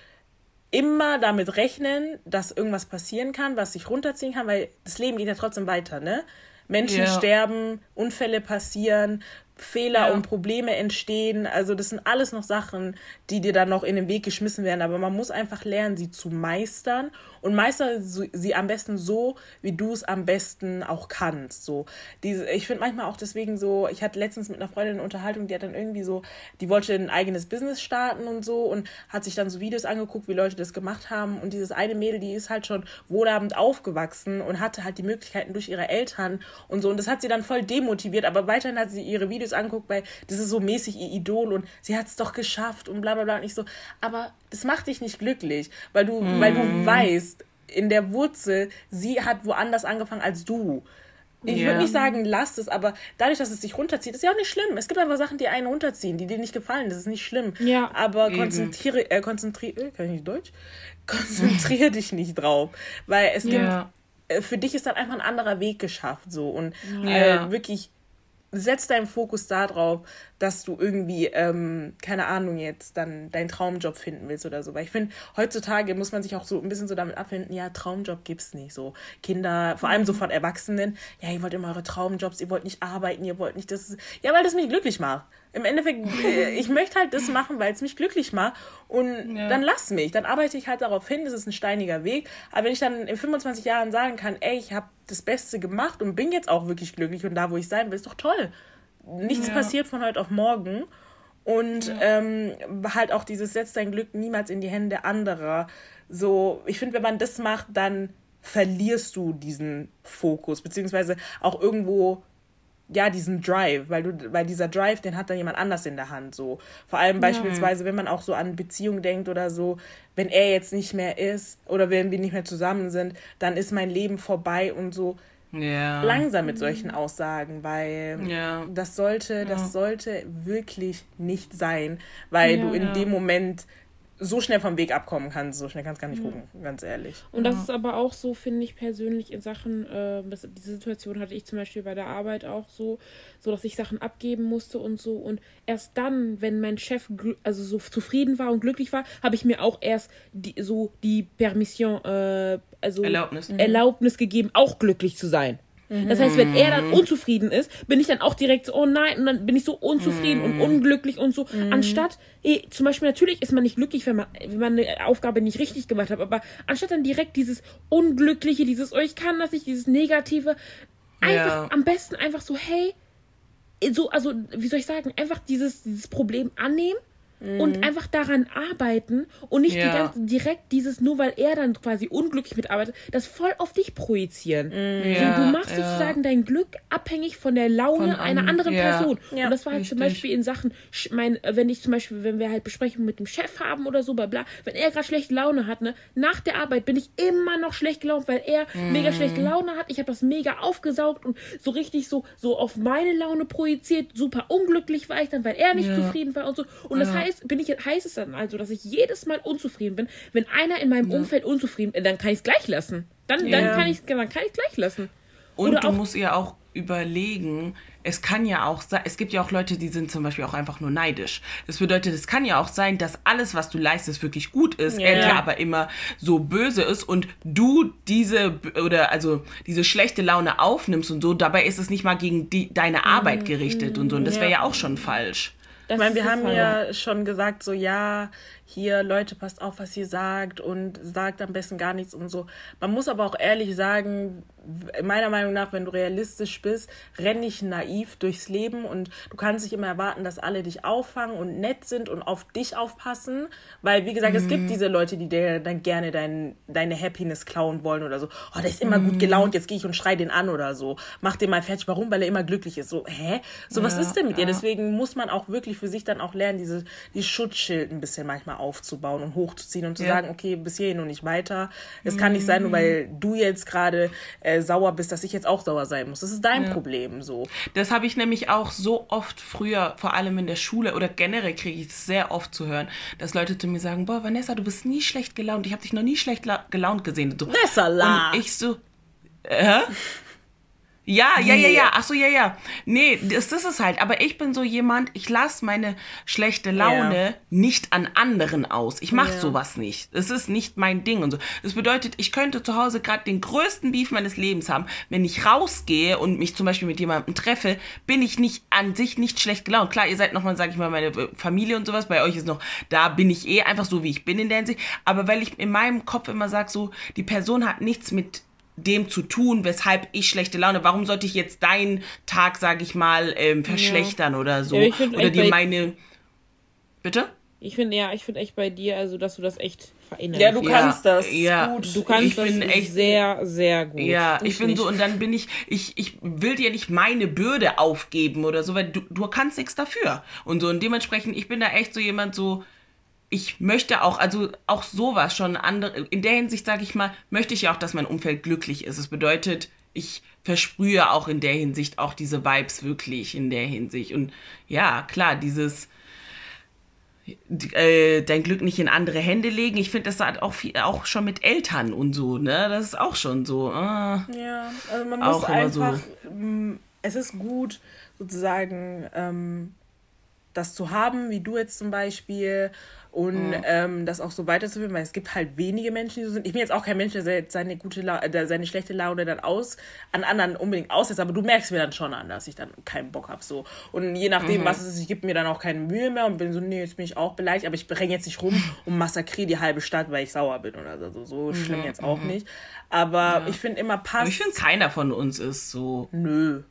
immer damit rechnen, dass irgendwas passieren kann, was sich runterziehen kann, weil das Leben geht ja trotzdem weiter, ne? Menschen yeah. sterben, Unfälle passieren, Fehler ja. und Probleme entstehen. Also das sind alles noch Sachen, die dir dann noch in den Weg geschmissen werden. Aber man muss einfach lernen, sie zu meistern und meister sie am besten so, wie du es am besten auch kannst. So diese, ich finde manchmal auch deswegen so. Ich hatte letztens mit einer Freundin eine Unterhaltung, die hat dann irgendwie so, die wollte ein eigenes Business starten und so und hat sich dann so Videos angeguckt, wie Leute das gemacht haben. Und dieses eine Mädel, die ist halt schon wohlhabend aufgewachsen und hatte halt die Möglichkeiten durch ihre Eltern und so. Und das hat sie dann voll demotiviert. Aber weiterhin hat sie ihre Videos angeguckt, weil das ist so mäßig ihr Idol und sie hat es doch geschafft und bla bla bla. Und ich so, aber das macht dich nicht glücklich, weil du, mhm. weil du weißt, in der Wurzel, sie hat woanders angefangen als du. Ich Ja. würde nicht sagen, lasst es, aber dadurch, dass es sich runterzieht, ist ja auch nicht schlimm. Es gibt einfach Sachen, die einen runterziehen, die dir nicht gefallen. Das ist nicht schlimm. Ja. Aber Eben. konzentriere, äh, konzentriere, kann ich nicht Deutsch? Konzentriere dich nicht drauf. Weil es gibt, Ja. äh, für dich ist dann einfach ein anderer Weg geschafft, so. Und Ja. äh, wirklich, setz deinen Fokus darauf, dass du irgendwie, ähm, keine Ahnung, jetzt dann deinen Traumjob finden willst oder so. Weil ich finde, heutzutage muss man sich auch so ein bisschen so damit abfinden, ja, Traumjob gibt's nicht so. Kinder, vor allem so von Erwachsenen, ja, ihr wollt immer eure Traumjobs, ihr wollt nicht arbeiten, ihr wollt nicht das. Ja, weil das mich glücklich macht. Im Endeffekt, äh, ich möchte halt das machen, weil es mich glücklich macht. Und Ja. dann lass mich. Dann arbeite ich halt darauf hin, das ist ein steiniger Weg. Aber wenn ich dann in 25 Jahren sagen kann, ey, ich habe das Beste gemacht und bin jetzt auch wirklich glücklich und da, wo ich sein will, ist doch toll. Nichts Ja. passiert von heute auf morgen. Und ähm, halt auch dieses setz dein Glück niemals in die Hände anderer. So, ich finde, wenn man das macht, dann verlierst du diesen Fokus, beziehungsweise auch irgendwo ja, diesen Drive, weil du, weil dieser Drive, den hat dann jemand anders in der Hand, so. Vor allem beispielsweise, wenn man auch so an Beziehungen denkt oder so, wenn er jetzt nicht mehr ist oder wenn wir nicht mehr zusammen sind, dann ist mein Leben vorbei und so Ja. langsam mit solchen Aussagen, weil Ja. das sollte, das sollte wirklich nicht sein, weil du in dem Moment so schnell vom Weg abkommen kannst, so schnell kannst du gar nicht gucken, ganz ehrlich. Und das ist aber auch so, finde ich persönlich in Sachen, äh, das, diese Situation hatte ich zum Beispiel bei der Arbeit auch so, so dass ich Sachen abgeben musste und so. Und erst dann, wenn mein Chef also so zufrieden war und glücklich war, habe ich mir auch erst die, so die Permission, äh, also Erlaubnis. Erlaubnis gegeben, auch glücklich zu sein. Das heißt, wenn er dann unzufrieden ist, bin ich dann auch direkt so, oh nein, und dann bin ich so unzufrieden und unglücklich und so. Anstatt, eh, zum Beispiel, natürlich ist man nicht glücklich, wenn man, wenn man eine Aufgabe nicht richtig gemacht hat, aber anstatt dann direkt dieses Unglückliche, dieses, oh, ich kann das nicht, dieses Negative, einfach Ja. am besten einfach so, hey, so, also, wie soll ich sagen, einfach dieses, dieses Problem annehmen. Und einfach daran arbeiten und nicht die Ja. ganze, direkt dieses, nur weil er dann quasi unglücklich mitarbeitet, das voll auf dich projizieren. Ja, so, du machst ja. sozusagen dein Glück abhängig von der Laune Von einer an- anderen ja. Person. Und das war halt zum richtig. Beispiel in Sachen, mein, wenn ich zum Beispiel, wenn wir halt Besprechungen mit dem Chef haben oder so, bla bla, wenn er gerade schlechte Laune hat, ne, nach der Arbeit bin ich immer noch schlecht gelaunt, weil er mega Mhm. schlechte Laune hat. Ich habe das mega aufgesaugt und so richtig so, so auf meine Laune projiziert. Super unglücklich war ich dann, weil er nicht zufrieden war und so. Und das heißt, bin ich, heißt es dann also, dass ich jedes Mal unzufrieden bin. Wenn einer in meinem Umfeld unzufrieden ist, dann kann ich es gleich lassen. Dann, Ja. kann ich dann kann ich gleich lassen. Und Oder du auch- musst ja auch überlegen, es kann ja auch sein, es gibt ja auch Leute, die sind zum Beispiel auch einfach nur neidisch. Das bedeutet, es kann ja auch sein, dass alles, was du leistest, wirklich gut ist, Ja. er dir aber immer so böse ist und du diese oder also diese schlechte Laune aufnimmst und so, dabei ist es nicht mal gegen die, deine Arbeit gerichtet und so. Und das wäre ja auch schon falsch. Das Ich meine, wir haben ja schon gesagt, so ja, hier, Leute, passt auf, was ihr sagt und sagt am besten gar nichts und so. Man muss aber auch ehrlich sagen, meiner Meinung nach, wenn du realistisch bist, renn nicht naiv durchs Leben und du kannst nicht immer erwarten, dass alle dich auffangen und nett sind und auf dich aufpassen, weil, wie gesagt, es gibt diese Leute, die dir dann gerne dein, deine Happiness klauen wollen oder so. Oh, der ist immer gut gelaunt, jetzt gehe ich und schrei den an oder so. Mach den mal fertig. Warum? Weil er immer glücklich ist. So, hä? So, was Ja, ist denn mit dir? ja. Deswegen muss man auch wirklich für sich dann auch lernen, diese, dieses Schutzschild ein bisschen manchmal aufzubauen und hochzuziehen und zu Ja. sagen, okay, bis hierhin und nicht weiter. Es kann nicht sein, nur weil du jetzt gerade äh, sauer bist, dass ich jetzt auch sauer sein muss. Das ist dein Problem so. Das habe ich nämlich auch so oft früher, vor allem in der Schule oder generell kriege ich es sehr oft zu hören, dass Leute zu mir sagen, boah, Vanessa, du bist nie schlecht gelaunt. Ich habe dich noch nie schlecht la- gelaunt gesehen. So. Besser la. Und ich so, hä? Ja, ja, ja, ja. Ach so, ja, ja. Nee, das, das ist halt. Aber ich bin so jemand, ich lasse meine schlechte Laune Ja. nicht an anderen aus. Ich mache Ja. sowas nicht. Das ist nicht mein Ding und so. Das bedeutet, ich könnte zu Hause gerade den größten Beef meines Lebens haben. Wenn ich rausgehe und mich zum Beispiel mit jemandem treffe, bin ich nicht an sich nicht schlecht gelaunt. Klar, ihr seid nochmal, sag ich mal, meine äh, Familie und sowas. Bei euch ist noch, da bin ich eh einfach so, wie ich bin in der Hinsicht. Aber weil ich in meinem Kopf immer sage, so, die Person hat nichts mit dem zu tun, weshalb ich schlechte Laune. Warum sollte ich jetzt deinen Tag, sag ich mal, ähm, verschlechtern oder so? Ja, oder dir meine. Bitte? Ich finde, ja, ich finde echt bei dir, also, dass du das echt verinnerlichst. Ja, du kannst das. Ja. Gut. Du kannst Ich das bin echt- sehr, sehr gut. Ja, ich, Ich bin nicht. so und dann bin ich, ich, ich will dir nicht meine Bürde aufgeben oder so, weil du, du kannst nichts dafür. Und so und dementsprechend, ich bin da echt so jemand so, ich möchte auch, also auch sowas schon andere, in der Hinsicht sage ich mal, möchte ich ja auch, dass mein Umfeld glücklich ist. Es bedeutet, ich versprühe auch in der Hinsicht auch diese Vibes wirklich in der Hinsicht. Und ja, klar, dieses äh, dein Glück nicht in andere Hände legen. Ich finde, das hat auch viel, auch schon mit Eltern und so, ne? Das ist auch schon so. Äh, ja, also man muss einfach, so. Mm, es ist gut, sozusagen ähm, das zu haben, wie du jetzt zum Beispiel, und mhm. ähm, das auch so weiterzuführen, weil es gibt halt wenige Menschen, die so sind. Ich bin jetzt auch kein Mensch, der seine gute La der seine schlechte Laune dann aus an anderen unbedingt aussetzt, aber du merkst mir dann schon an, dass ich dann keinen Bock habe so. Und je nachdem, mhm. was es ist, ich gebe mir dann auch keine Mühe mehr und bin so, nee, jetzt bin ich auch beleidigt, aber ich renne jetzt nicht rum und massakriere die halbe Stadt, weil ich sauer bin oder so. So mhm. schlimm jetzt auch mhm. nicht. Aber ja. ich finde immer passt. Aber ich finde, keiner von uns ist so. Nö.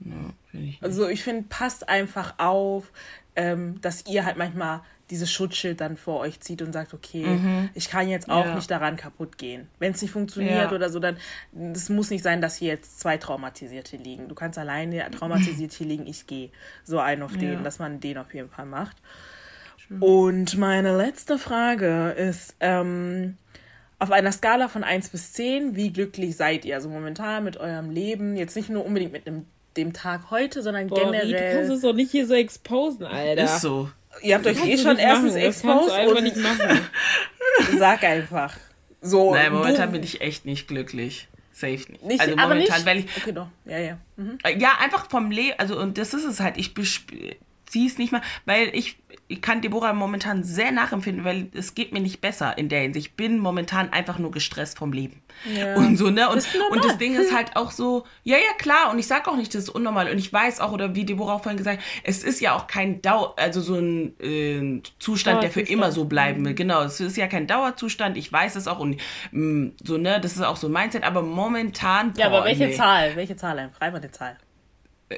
Ja, ich also ich finde, passt einfach auf, ähm, dass ihr halt manchmal dieses Schutzschild dann vor euch zieht und sagt, okay, mhm. ich kann jetzt auch ja. nicht daran kaputt gehen. Wenn es nicht funktioniert ja. oder so, dann es muss nicht sein, dass hier jetzt zwei Traumatisierte liegen. Du kannst alleine traumatisiert hier liegen, ich gehe. So ein auf den, ja. dass man den auf jeden Fall macht. Schön. Und meine letzte Frage ist, ähm, auf einer Skala von 1 bis 10, wie glücklich seid ihr? Also momentan mit eurem Leben, jetzt nicht nur unbedingt mit dem, dem Tag heute, sondern Boah, generell. Wie, du kannst es doch nicht hier so exposen, Alter. Ist so. Ihr habt euch eh schon erstens exposed und nicht machen. sag einfach. So, Nein, momentan bin ich echt nicht glücklich. Safe nicht. nicht also momentan, nicht? weil ich. Okay, doch. Ja, ja. Mhm. Ja, einfach vom Leben. Also, und das ist es halt. Ich ziehe es nicht mal, weil ich ich kann Deborah momentan sehr nachempfinden, weil es geht mir nicht besser in der Hinsicht. Ich bin momentan einfach nur gestresst vom Leben. Ja. Und so, ne? Und, und das Ding ist halt auch so, ja, ja, klar. Und ich sage auch nicht, das ist unnormal. Und ich weiß auch, oder wie Deborah auch vorhin gesagt hat, es ist ja auch kein Dauer, also so ein äh, Zustand, der für immer so bleiben will. Mhm. Genau, es ist ja kein Dauerzustand. Ich weiß es auch. Und mh, mm, so, ne? Das ist auch so ein Mindset. Aber momentan. Ja, boah, aber welche nee. Zahl? Welche Zahl? Mal eine Zahl.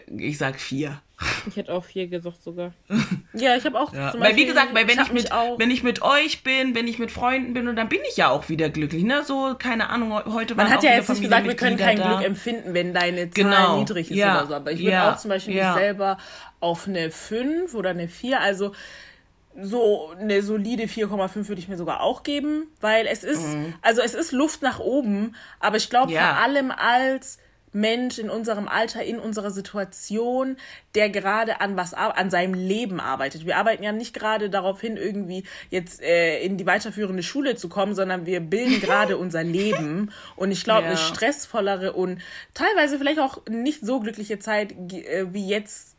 Ich sag vier. Ich hätte auch vier gesagt sogar. ja, ich habe auch. Ja. Weil wie gesagt, weil wenn ich, ich mit, wenn ich mit euch bin, wenn ich mit Freunden bin und dann bin ich ja auch wieder glücklich. Ne? So, keine Ahnung, heute Man hat ja jetzt nicht gesagt, wir können kein da. Glück empfinden, wenn deine Zahl genau. niedrig ist ja. oder so. Aber ich würde ja. auch zum Beispiel mich selber auf eine 5 oder eine 4, also so eine solide 4,5 würde ich mir sogar auch geben, weil es ist, mhm. also es ist Luft nach oben, aber ich glaube vor allem als Mensch in unserem Alter, in unserer Situation, der gerade an was an seinem Leben arbeitet. Wir arbeiten ja nicht gerade darauf hin, irgendwie jetzt äh, in die weiterführende Schule zu kommen, sondern wir bilden gerade unser Leben. Und ich glaube, ja. eine stressvollere und teilweise vielleicht auch nicht so glückliche Zeit äh, wie jetzt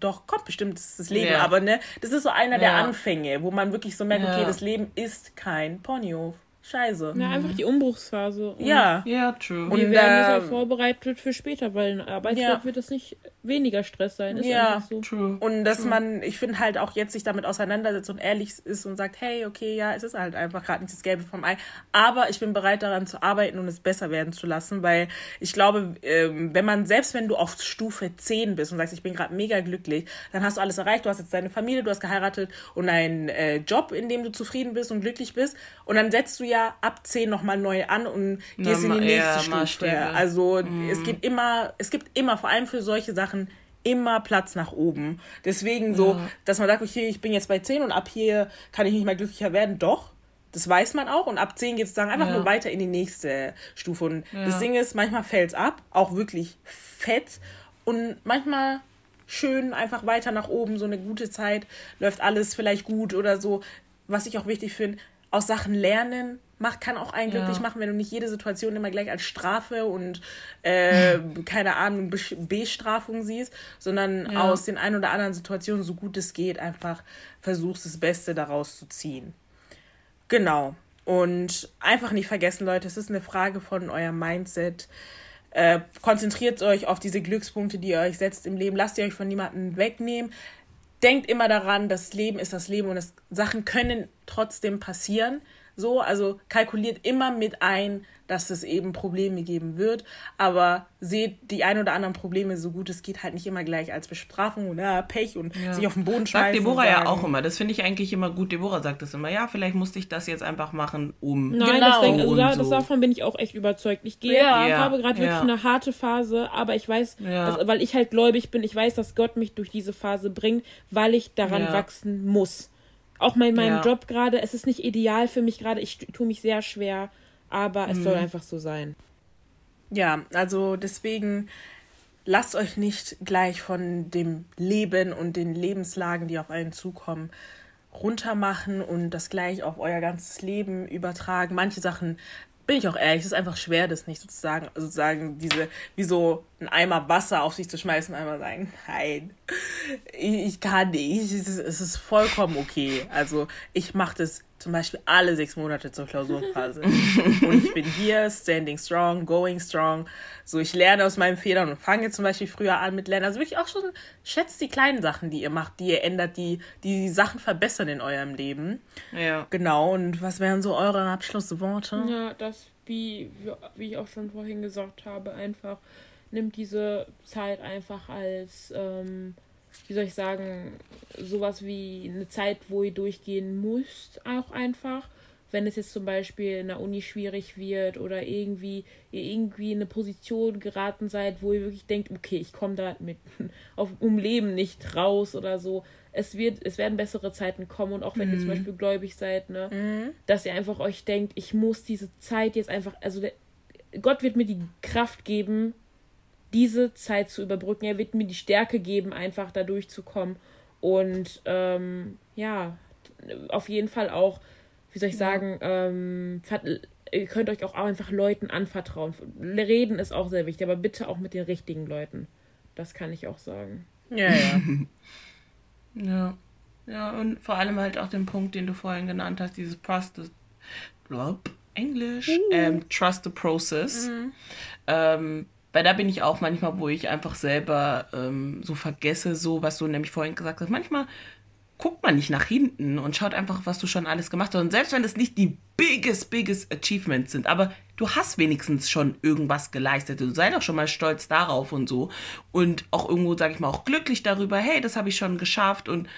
doch, kommt bestimmt, das das Leben, ja. aber ne, das ist so einer ja. der Anfänge, wo man wirklich so merkt, okay, das Leben ist kein Ponyhof. Scheiße. Ja, einfach die Umbruchsphase. Und ja. Ja, true. Und wir werden jetzt auch vorbereitet für später, weil in Arbeitswelt ja. wird das nicht weniger Stress sein. Ist ja, so. true. Und dass true. man, ich finde halt auch jetzt sich damit auseinandersetzt und ehrlich ist und sagt, hey, okay, ja, es ist halt einfach gerade nicht das Gelbe vom Ei. Aber ich bin bereit daran zu arbeiten und es besser werden zu lassen, weil ich glaube, ähm, wenn man, selbst wenn du auf Stufe 10 bist und sagst, ich bin gerade mega glücklich, dann hast du alles erreicht, du hast jetzt deine Familie, du hast geheiratet und einen äh, Job, in dem du zufrieden bist und glücklich bist. Und dann setzt du ja ab 10 nochmal neu an und gehst Na, in die nächste ja, Stufe. Also mhm. es gibt immer, es gibt immer, vor allem für solche Sachen, immer Platz nach oben. Deswegen so, ja. dass man sagt, okay, ich bin jetzt bei 10 und ab hier kann ich nicht mehr glücklicher werden. Doch, das weiß man auch. Und ab 10 geht es dann einfach ja. nur weiter in die nächste Stufe. Und ja. das Ding ist, manchmal fällt es ab, auch wirklich fett. Und manchmal schön einfach weiter nach oben, so eine gute Zeit, läuft alles vielleicht gut oder so. Was ich auch wichtig finde, aus Sachen lernen, macht, kann auch einen glücklich ja. machen, wenn du nicht jede Situation immer gleich als Strafe und äh, keine Ahnung, Bestrafung siehst, sondern ja. aus den ein oder anderen Situationen, so gut es geht, einfach versuchst, das Beste daraus zu ziehen. Genau. Und einfach nicht vergessen, Leute, es ist eine Frage von eurem Mindset. Äh, konzentriert euch auf diese Glückspunkte, die ihr euch setzt im Leben. Lasst ihr euch von niemandem wegnehmen. Denkt immer daran, das Leben ist das Leben und es, Sachen können trotzdem passieren so, also kalkuliert immer mit ein, dass es eben Probleme geben wird, aber seht die ein oder anderen Probleme so gut es geht halt nicht immer gleich als Bestrafung oder Pech und ja. sich auf den Boden schmeißen. Sagt Deborah ja auch immer, das finde ich eigentlich immer gut. Deborah sagt das immer, ja, vielleicht musste ich das jetzt einfach machen, um. Nein, genau. das, denk, also da, so. davon bin ich auch echt überzeugt. Ich gehe, ja. ich habe gerade wirklich eine harte Phase, aber ich weiß, dass, weil ich halt gläubig bin, ich weiß, dass Gott mich durch diese Phase bringt, weil ich daran wachsen muss. Auch bei meinem ja. Job gerade, es ist nicht ideal für mich gerade, ich tue mich sehr schwer, aber es mhm. soll einfach so sein. Ja, also deswegen lasst euch nicht gleich von dem Leben und den Lebenslagen, die auf einen zukommen, runtermachen und das gleich auf euer ganzes Leben übertragen. Manche Sachen bin ich auch ehrlich, es ist einfach schwer, das nicht sozusagen, sozusagen diese, wie so ein Eimer Wasser auf sich zu schmeißen, einmal sagen, nein, ich, ich kann nicht, es ist, es ist vollkommen okay. Also ich mache das zum Beispiel alle sechs Monate zur Klausurphase. und ich bin hier, standing strong, going strong. So, ich lerne aus meinen Fehlern und fange zum Beispiel früher an mit Lernen. Also wirklich auch schon, schätzt die kleinen Sachen, die ihr macht, die ihr ändert, die die, die Sachen verbessern in eurem Leben. Ja. Genau, und was wären so eure Abschlussworte? Ja, das, wie, wie ich auch schon vorhin gesagt habe, einfach nimmt diese Zeit einfach als... Ähm, wie soll ich sagen, sowas wie eine Zeit, wo ihr durchgehen müsst, auch einfach. Wenn es jetzt zum Beispiel in der Uni schwierig wird oder irgendwie ihr irgendwie in eine Position geraten seid, wo ihr wirklich denkt, okay, ich komme da mit auf, um Leben nicht raus oder so. Es wird, es werden bessere Zeiten kommen und auch wenn mhm. ihr zum mhm. Beispiel gläubig seid, ne, mhm. dass ihr einfach euch denkt, ich muss diese Zeit jetzt einfach, also der, Gott wird mir die Kraft geben, diese Zeit zu überbrücken. Er wird mir die Stärke geben, einfach da durchzukommen. Und ähm, ja, auf jeden Fall auch, wie soll ich sagen, ähm, ihr könnt euch auch einfach Leuten anvertrauen. Reden ist auch sehr wichtig, aber bitte auch mit den richtigen Leuten. Das kann ich auch sagen. Ja, ja. ja. Ja, und vor allem halt auch den Punkt, den du vorhin genannt hast, dieses Trust the, Englisch, uh. ähm, Trust the Process. Mhm. Ähm, weil da bin ich auch manchmal, wo ich einfach selber ähm, so vergesse, so was du nämlich vorhin gesagt hast. Manchmal guckt man nicht nach hinten und schaut einfach, was du schon alles gemacht hast. Und selbst wenn es nicht die biggest, biggest Achievements sind, aber du hast wenigstens schon irgendwas geleistet. Du sei doch schon mal stolz darauf und so. Und auch irgendwo, sage ich mal, auch glücklich darüber, hey, das habe ich schon geschafft und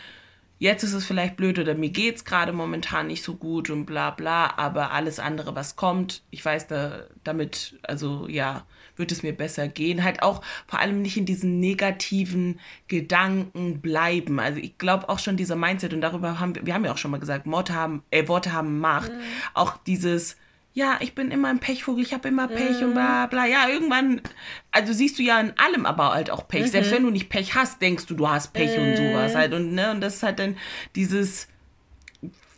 jetzt ist es vielleicht blöd oder mir geht es gerade momentan nicht so gut und bla bla, aber alles andere, was kommt, ich weiß da damit, also ja, wird es mir besser gehen. Halt auch vor allem nicht in diesen negativen Gedanken bleiben. Also ich glaube auch schon dieser Mindset und darüber haben wir, wir haben ja auch schon mal gesagt, Worte haben, äh, Worte haben Macht. Mhm. Auch dieses, ja, ich bin immer ein Pechvogel, ich habe immer Pech mhm. und bla bla. Ja, irgendwann, also siehst du ja in allem aber halt auch Pech. Mhm. Selbst wenn du nicht Pech hast, denkst du, du hast Pech und sowas mhm. halt. Und, ne, und das ist halt dann dieses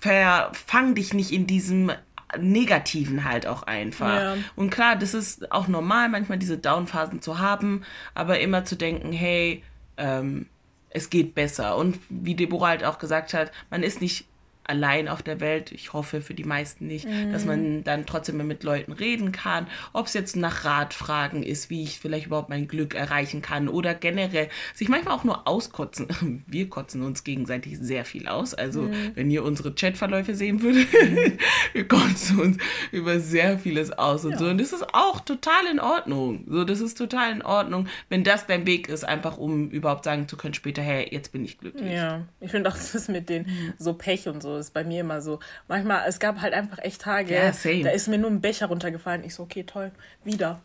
Verfang dich nicht in diesem Negativen halt auch einfach. Ja. Und klar, das ist auch normal, manchmal diese Downphasen zu haben, aber immer zu denken, hey, ähm, es geht besser. Und wie Deborah halt auch gesagt hat, man ist nicht allein auf der Welt. Ich hoffe für die meisten nicht, mhm. dass man dann trotzdem mit Leuten reden kann. Ob es jetzt nach Ratfragen ist, wie ich vielleicht überhaupt mein Glück erreichen kann oder generell sich manchmal auch nur auskotzen. Wir kotzen uns gegenseitig sehr viel aus. Also mhm. wenn ihr unsere Chatverläufe sehen würdet, mhm. wir kotzen uns über sehr vieles aus und ja. so. Und das ist auch total in Ordnung. So, das ist total in Ordnung, wenn das dein Weg ist, einfach um überhaupt sagen zu können später, hey, jetzt bin ich glücklich. Ja, ich finde auch das mit den mhm. so Pech und so ist bei mir immer so. Manchmal, es gab halt einfach echt Tage, ja, da ist mir nur ein Becher runtergefallen. Ich so, okay, toll, wieder.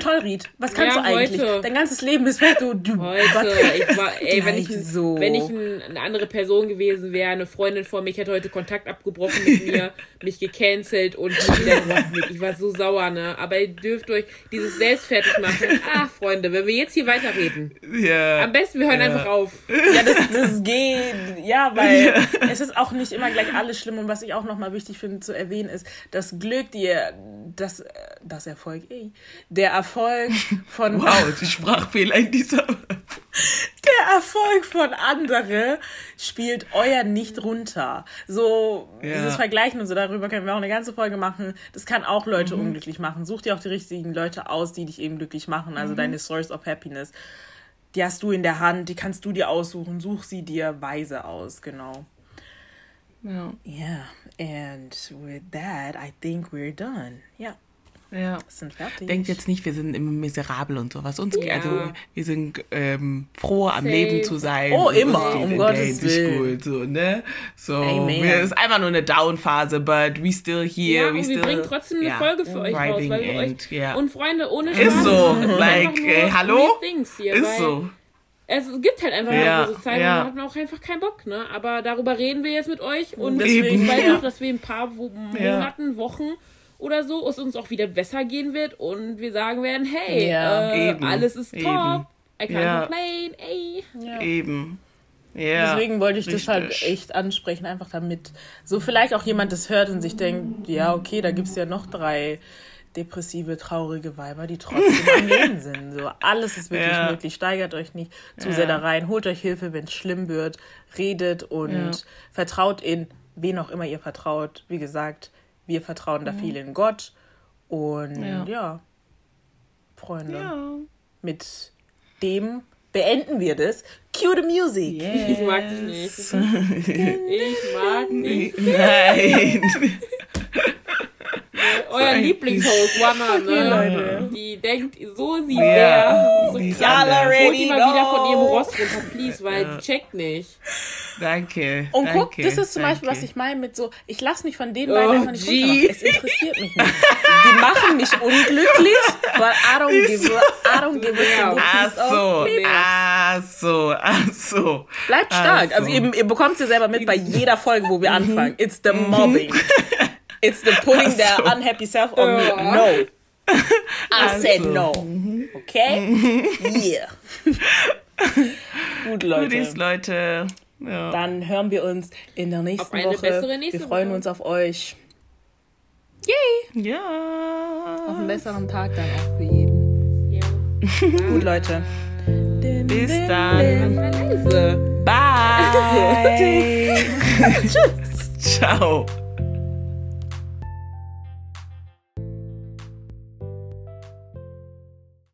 Toll, Ried. Was kannst ja, du eigentlich? Heute. Dein ganzes Leben ist weg. Du, du heute. Ich war, ey, wenn ich, so. wenn ich eine andere Person gewesen wäre, eine Freundin von mir, ich hätte heute Kontakt abgebrochen mit mir, mich gecancelt und wieder. Ich war so sauer, ne? Aber ihr dürft euch dieses selbst fertig machen. Ach, Freunde, wenn wir jetzt hier weiterreden. Ja. Am besten, wir hören ja. einfach auf. Ja, das, das geht. Ja, weil ja. es ist auch nicht immer gleich alles schlimm. Und was ich auch nochmal wichtig finde zu erwähnen, ist, das Glück, dir, das, das Erfolg, ey, der Erfolg von. Wow, die Sprachfehler in dieser. der Erfolg von anderen spielt euer nicht runter. So, ja. dieses Vergleichen und so, darüber können wir auch eine ganze Folge machen. Das kann auch Leute mhm. unglücklich machen. Such dir auch die richtigen Leute aus, die dich eben glücklich machen. Also mhm. deine Source of Happiness. Die hast du in der Hand, die kannst du dir aussuchen. Such sie dir weise aus, genau. Ja. Yeah, and with that, I think we're done. Yeah. Ja. Sind fertig. Denkt jetzt nicht, wir sind immer miserabel und sowas. Uns, ja. Also wir sind ähm, froh, am Safe. Leben zu sein. Oh, immer, um Gottes Willen. Gut, so, ne? So, Amen. wir, ist einfach nur eine Down-Phase, but we still here. Ja, we still, wir bringen trotzdem eine ja, Folge für euch raus. Weil wir euch, Und Freunde, ohne Spaß. Ist so. like, äh, hallo? Ist so. es gibt halt einfach Ja, so Zeiten, ja. da hat man auch einfach keinen Bock, ne? Aber darüber reden wir jetzt mit euch und Eben. ich weiß Ja. noch, dass wir in ein paar. Monaten, Wochen oder so es uns auch wieder besser gehen wird und wir sagen werden, hey, Ja, äh, eben, alles ist eben. top, I can't Ja. complain, ey. Ja. Eben. Ja, Deswegen wollte ich das halt richtig. echt ansprechen, einfach damit so vielleicht auch jemand das hört und sich denkt, ja, okay, da gibt es ja noch drei depressive, traurige Weiber, die trotzdem am Leben sind. So, alles ist wirklich Ja. möglich. Steigert euch nicht zu Ja. sehr da rein. Holt euch Hilfe, wenn es schlimm wird. Redet und Ja. vertraut in wen auch immer ihr vertraut. Wie gesagt, wir vertrauen da viel in Gott. Und ja, Ja. Freunde, Ja. mit dem beenden wir das. Cue the music. Ich mag dich nicht. Ich mag dich. Nein. Euer Lieblingshost, Wanna, ne? Die denkt so, sie wäre. So anders. Holt die mal wieder von ihrem. Rost runter, please, weil die checkt nicht. Danke. Und danke, guck, das ist zum Beispiel, was danke. ich meine mit so, ich lasse mich von denen Oh, beiden einfach nicht runtermachen. Es interessiert mich nicht. Die machen mich unglücklich, but I don't give a, I don't give a Ach so, ach so, ach so. Bleibt stark. so. Also ihr, ihr bekommt es ja selber mit bei jeder Folge, wo wir anfangen. It's the mobbing. It's the putting Ach so. their unhappy self on me. No. I Ach said no. Okay? Yeah. Gut, Leute. Leute. Ja. Dann hören wir uns in der nächsten Woche. bessere nächste wir freuen Woche. uns auf euch. Yay! ja. Auf einen besseren Tag dann auch für jeden. Ja. Gut, Leute. Bis dann. Bye. Ciao.